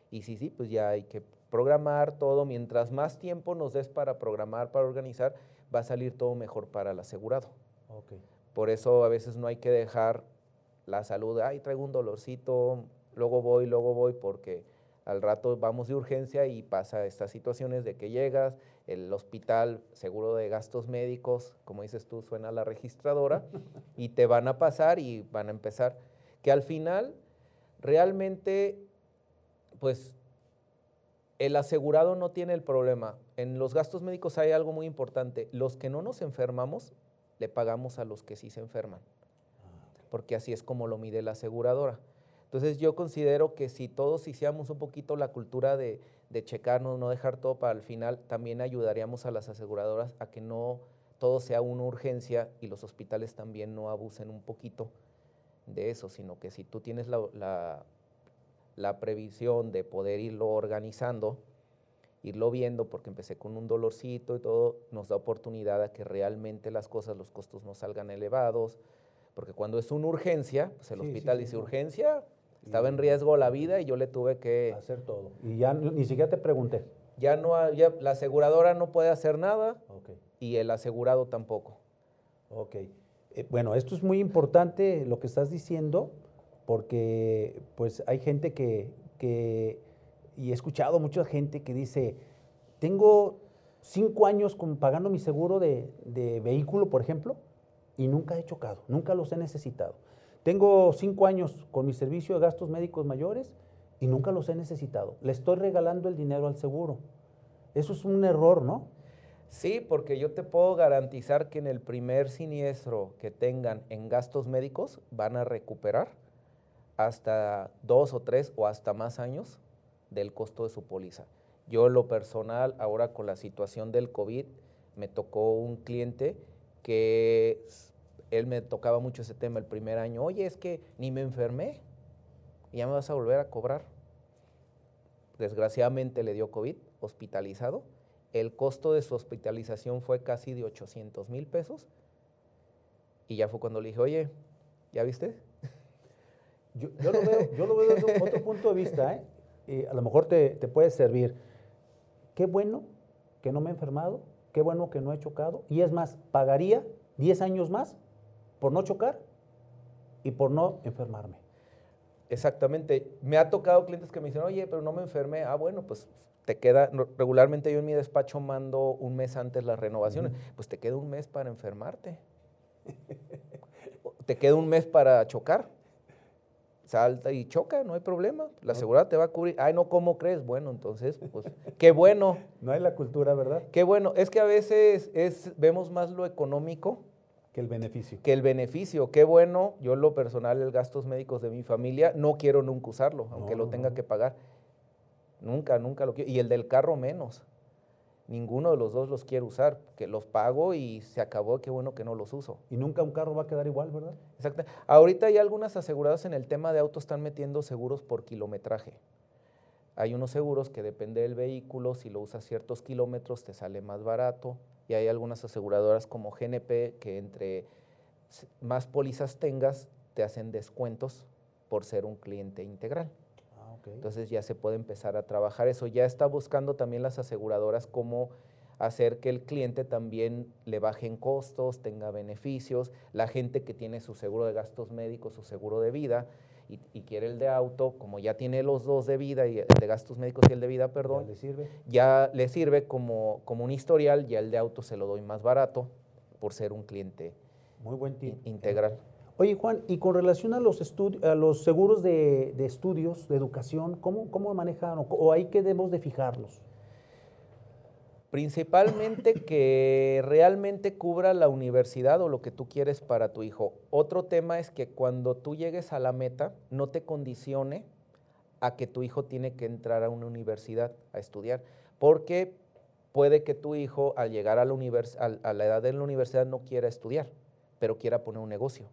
y si sí, pues ya hay que programar todo. Mientras más tiempo nos des para programar, para organizar, va a salir todo mejor para el asegurado. Por eso a veces no hay que dejar la salud, ay, traigo un dolorcito, luego voy, luego voy, porque al rato vamos de urgencia y pasa estas situaciones de que llegas, el hospital, seguro de gastos médicos, como dices tú, suena la registradora y te van a pasar y van a empezar. Que al final, realmente, pues, el asegurado no tiene el problema. En los gastos médicos hay algo muy importante. Los que no nos enfermamos, le pagamos a los que sí se enferman. Porque así es como lo mide la aseguradora. Entonces yo considero que si todos hiciéramos un poquito la cultura de, checarnos, no dejar todo para el final, también ayudaríamos a las aseguradoras a que no todo sea una urgencia y los hospitales también no abusen un poquito de eso, sino que si tú tienes la, la, previsión de poder irlo organizando, irlo viendo, porque empecé con un dolorcito y todo, nos da oportunidad a que realmente las cosas, los costos no salgan elevados, porque cuando es una urgencia, pues el hospital dice urgencia, estaba en riesgo la vida y yo le tuve que... Hacer todo. Y ya ni siquiera te pregunté. Ya no, ya la aseguradora no puede hacer nada y el asegurado tampoco. Ok. Eh, bueno, esto es muy importante lo que estás diciendo, porque pues hay gente que, y he escuchado mucha gente que dice, tengo cinco años pagando mi seguro de, de vehículo, por ejemplo, y nunca he chocado, nunca los he necesitado. Tengo cinco años con mi servicio de gastos médicos mayores y nunca los he necesitado. Le estoy regalando el dinero al seguro. Eso es un error, ¿no? Sí, porque yo te puedo garantizar que en el primer siniestro que tengan en gastos médicos van a recuperar hasta dos o tres o hasta más años del costo de su póliza. Yo lo personal, ahora con la situación del COVID, me tocó un cliente que él me tocaba mucho ese tema el primer año. Oye, es que ni me enfermé y ya me vas a volver a cobrar. Desgraciadamente le dio COVID, hospitalizado. El costo de su hospitalización fue casi de 800 mil pesos. Y ya fue cuando le dije, oye, ¿ya viste? Yo, lo, veo, yo lo veo desde otro punto de vista, ¿eh? Y a lo mejor te, te puede servir. Qué bueno que no me he enfermado, qué bueno que no he chocado. Y es más, pagaría 10 años más por no chocar y por no enfermarme. Exactamente. Me ha tocado clientes que me dicen, oye, pero no me enfermé. Ah, bueno, pues te queda, regularmente yo en mi despacho mando un mes antes las renovaciones, pues te queda un mes para enfermarte. te queda un mes para chocar. Salta y choca, no hay problema. La seguridad te va a cubrir. Ay, no, ¿cómo crees? Bueno, entonces, pues, qué bueno. No hay la cultura, ¿verdad? Qué bueno. Es que a veces es, vemos más lo económico que el beneficio. Que el beneficio. Qué bueno, yo en lo personal, el gastos médicos de mi familia, no quiero nunca usarlo, aunque lo tenga que pagar. Nunca, nunca lo quiero. Y el del carro menos. Ninguno de los dos los quiero usar, que los pago y se acabó, qué bueno que no los uso. Y nunca un carro va a quedar igual, ¿verdad? Exacto. Ahorita hay algunas aseguradas en el tema de autos están metiendo seguros por kilometraje. Hay unos seguros que depende del vehículo, si lo usas ciertos kilómetros te sale más barato y hay algunas aseguradoras como GNP que entre más pólizas tengas te hacen descuentos por ser un cliente integral. Entonces ya se puede empezar a trabajar eso. Ya está buscando también las aseguradoras cómo hacer que el cliente también le bajen costos, tenga beneficios. La gente que tiene su seguro de gastos médicos, su seguro de vida, y, quiere el de auto, como ya tiene los dos de vida y el de gastos médicos y el de vida, perdón, ya le sirve, ya le sirve como, como un historial, ya el de auto se lo doy más barato por ser un cliente Muy buen integral. Oye, Juan, y con relación a los, a los seguros de, estudios, de educación, ¿cómo, cómo manejan o, ahí qué debemos de fijarlos? Principalmente que realmente cubra la universidad o lo que tú quieres para tu hijo. Otro tema es que cuando tú llegues a la meta, no te condicione a que tu hijo tiene que entrar a una universidad a estudiar, porque puede que tu hijo al llegar a la, a la edad de la universidad no quiera estudiar, pero quiera poner un negocio.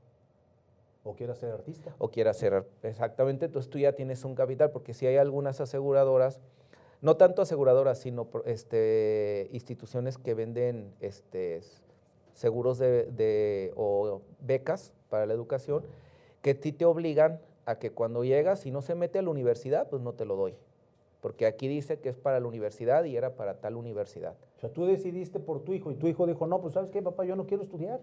O quiera ser artista. O quiera ser, exactamente, entonces tú ya tienes un capital, porque si hay algunas aseguradoras no tanto aseguradoras, sino este, instituciones que venden este, seguros de, o becas para la educación, que ti te obligan a que cuando llegas, si no se mete a la universidad, pues no te lo doy. Porque aquí dice que es para la universidad y era para tal universidad. O sea, tú decidiste por tu hijo y tu hijo dijo, no, pues sabes qué, papá, yo no quiero estudiar.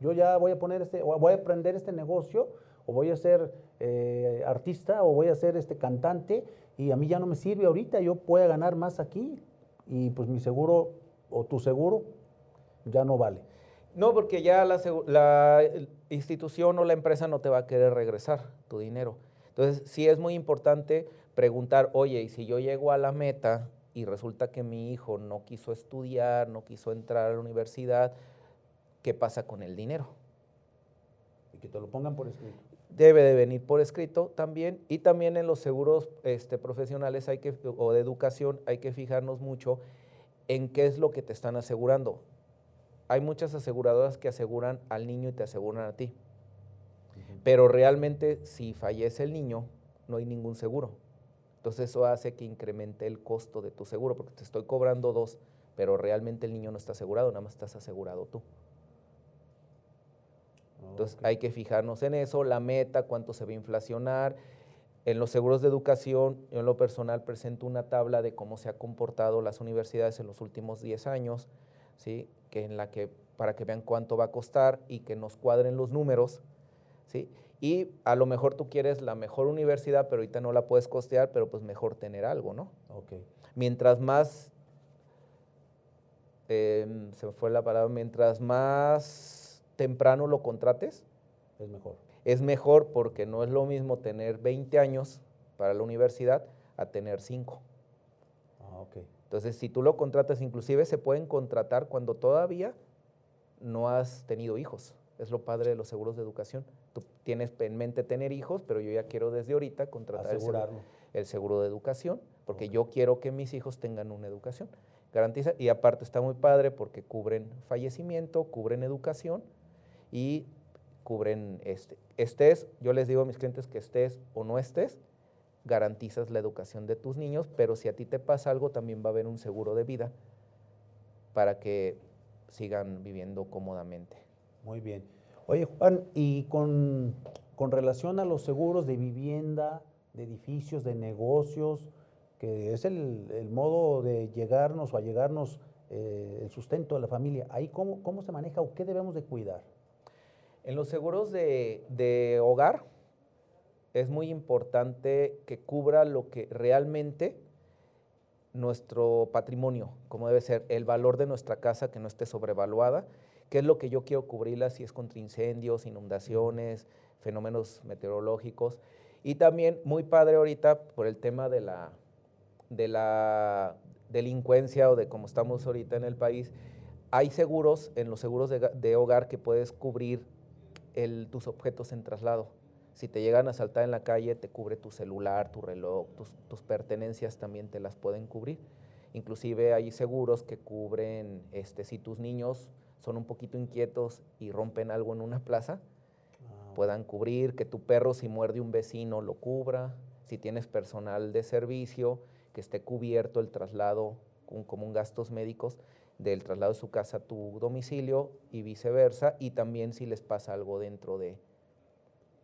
Yo ya voy a poner este, voy a aprender este negocio, o voy a ser eh, artista, o voy a ser este cantante, y a mí ya no me sirve ahorita, yo puedo ganar más aquí y pues mi seguro o tu seguro ya no vale. No, porque ya la, la, institución o la empresa no te va a querer regresar tu dinero. Entonces, sí es muy importante preguntar, oye, y si yo llego a la meta y resulta que mi hijo no quiso estudiar, no quiso entrar a la universidad, ¿qué pasa con el dinero? Y que te lo pongan por escrito debe de venir por escrito también y también en los seguros este, profesionales hay que, o de educación hay que fijarnos mucho en qué es lo que te están asegurando. hay muchas aseguradoras que aseguran al niño y te aseguran a ti. Pero realmente si fallece el niño, no hay ningún seguro. Entonces eso hace que incremente el costo de tu seguro, porque te estoy cobrando dos, pero realmente el niño no está asegurado, nada más estás asegurado tú. Entonces hay que fijarnos en eso, la meta, cuánto se va a inflacionar. En los seguros de educación, yo en lo personal presento una tabla de cómo se han comportado las universidades en los últimos 10 años, ¿sí? que en la que, para que vean cuánto va a costar y que nos cuadren los números. ¿sí? Y a lo mejor tú quieres la mejor universidad, pero ahorita no la puedes costear, pero pues mejor tener algo, ¿no? Okay. Mientras más, em, se me fue la palabra, mientras más temprano lo contrates, es mejor. Es mejor porque no es lo mismo tener 20 años para la universidad a tener 5. Ah, okay. Entonces, si tú lo contratas, inclusive se pueden contratar cuando todavía no has tenido hijos. Es lo padre de los seguros de educación. Tú tienes en mente tener hijos, pero yo ya quiero desde ahorita contratar el seguro, el seguro, de educación, porque yo quiero que mis hijos tengan una educación. Garantiza, y aparte está muy padre porque cubren fallecimiento, cubren educación y cubren este. Estés, yo les digo a mis clientes que estés o no estés, garantizas la educación de tus niños, pero si a ti te pasa algo, también va a haber un seguro de vida para que sigan viviendo cómodamente. Muy bien. Oye, Juan, y con, relación a los seguros de vivienda, de edificios, de negocios, que es el, modo de llegarnos o a llegarnos eh, el sustento de la familia, ¿ahí cómo, cómo se maneja o qué debemos de cuidar? En los seguros de, de hogar es muy importante que cubra lo que realmente nuestro patrimonio, como debe ser, el valor de nuestra casa que no esté sobrevaluada qué es lo que yo quiero cubrirla, si es contra incendios, inundaciones, fenómenos meteorológicos. Y también muy padre ahorita por el tema de la, de la delincuencia o de cómo estamos ahorita en el país, hay seguros, en los seguros de, hogar que puedes cubrir tus objetos en traslado. Si te llegan a saltar en la calle, te cubre tu celular, tu reloj, tus, tus pertenencias también te las pueden cubrir. Inclusive hay seguros que cubren, este, si tus niños son un poquito inquietos y rompen algo en una plaza, ah, puedan cubrir, que tu perro si muerde un vecino lo cubra, si tienes personal de servicio, que esté cubierto el traslado con común gastos médicos del traslado de su casa a tu domicilio y viceversa, y también si les pasa algo dentro de...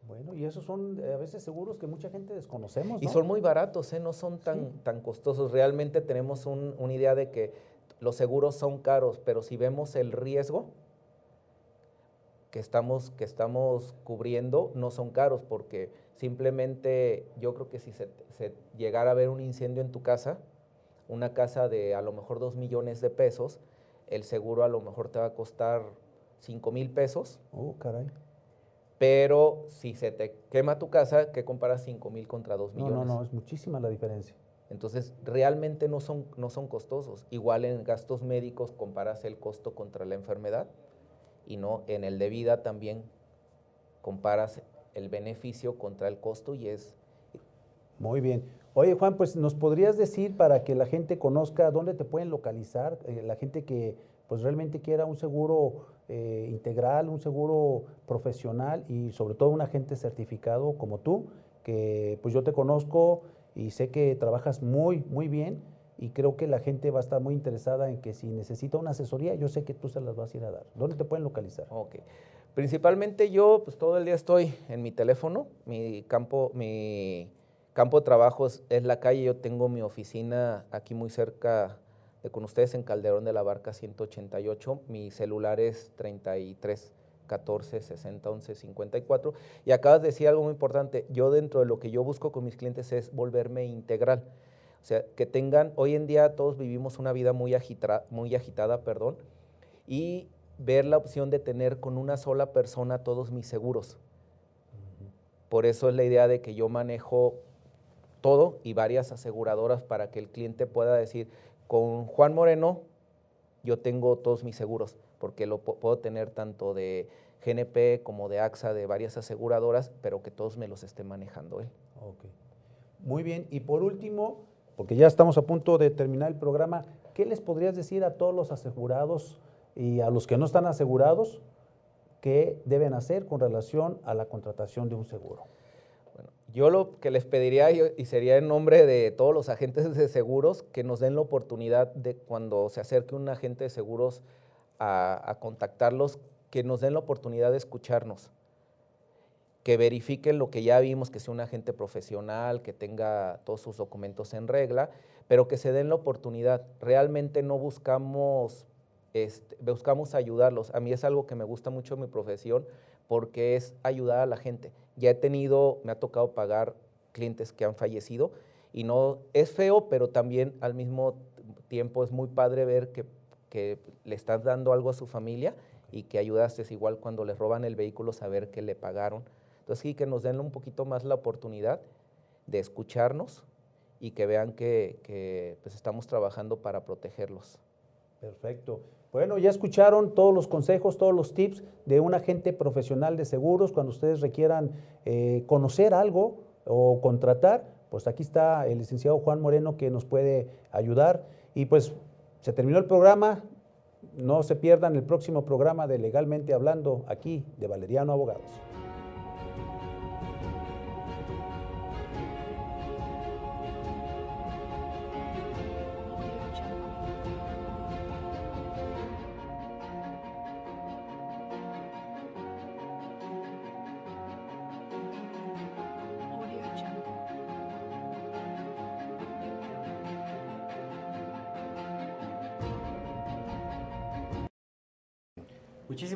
Bueno, y esos son eh, a veces seguros que mucha gente desconocemos. ¿no? Y son muy baratos, ¿eh? no son tan, tan costosos. Realmente tenemos una idea de que los seguros son caros, pero si vemos el riesgo que estamos, que estamos cubriendo, no son caros, porque simplemente yo creo que si se, llegara a ver un incendio en tu casa, una casa de a lo mejor dos millones de pesos, el seguro a lo mejor te va a costar cinco mil pesos. Oh, caray. Pero si se te quema tu casa, ¿qué comparas cinco mil contra dos millones? No, no, no, es muchísima la diferencia. Entonces, realmente no son, no son costosos. Igual en gastos médicos comparas el costo contra la enfermedad y no en el de vida también comparas el beneficio contra el costo y es... Muy bien. Oye Juan, pues nos podrías decir para que la gente conozca dónde te pueden localizar, eh, la gente que pues realmente quiera un seguro eh, integral, un seguro profesional y sobre todo un agente certificado como tú, que pues yo te conozco y sé que trabajas muy, muy bien y creo que la gente va a estar muy interesada en que si necesita una asesoría, yo sé que tú se las vas a ir a dar. ¿Dónde te pueden localizar? Ok. Principalmente yo, pues todo el día estoy en mi teléfono, mi campo, mi campo de trabajo es, la calle, yo tengo mi oficina aquí muy cerca de con ustedes en Calderón de la Barca 188, mi celular es 33 14 60 11 54. Y acabas de decir algo muy importante. Yo dentro de lo que yo busco con mis clientes es volverme integral. O sea, que tengan, hoy en día todos vivimos una vida muy, agita, muy agitada, perdón, y ver la opción de tener con una sola persona todos mis seguros. Por eso es la idea de que yo manejo todo y varias aseguradoras para que el cliente pueda decir, con Juan Moreno yo tengo todos mis seguros porque lo puedo tener tanto de GNP como de AXA, de varias aseguradoras, pero que todos me los esté manejando él. Muy bien. Y por último, porque ya estamos a punto de terminar el programa, ¿qué les podrías decir a todos los asegurados y a los que no están asegurados, ¿qué deben hacer con relación a la contratación de un seguro? Yo lo que les pediría, y sería en nombre de todos los agentes de seguros, que nos den la oportunidad de cuando se acerque un agente de seguros a, a contactarlos, que nos den la oportunidad de escucharnos que verifiquen lo que ya vimos, que sea un agente profesional, que tenga todos sus documentos en regla, pero que se den la oportunidad. Realmente no buscamos, este, buscamos ayudarlos. A mí es algo que me gusta mucho en mi profesión porque es ayudar a la gente. Ya he tenido, me ha tocado pagar clientes que han fallecido y no es feo, pero también al mismo tiempo es muy padre ver que, que le estás dando algo a su familia y que ayudaste es igual cuando les roban el vehículo saber que le pagaron entonces sí, que nos den un poquito más la oportunidad de escucharnos y que vean que, pues estamos trabajando para protegerlos. Perfecto. Bueno, ya escucharon todos los consejos, todos los tips de un agente profesional de seguros cuando ustedes requieran eh, conocer algo o contratar, pues aquí está el licenciado Juan Moreno que nos puede ayudar. Y pues se terminó el programa, no se pierdan el próximo programa de Legalmente Hablando aquí de Valeriano Abogados.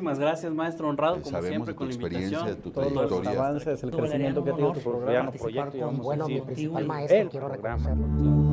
Muchísimas gracias, maestro honrado, como siempre, con la invitación. Tu Todos los avances, el crecimiento que ha tenido tu programa. Proyecto, bueno, mi principal maestro, quiero reconocerlo.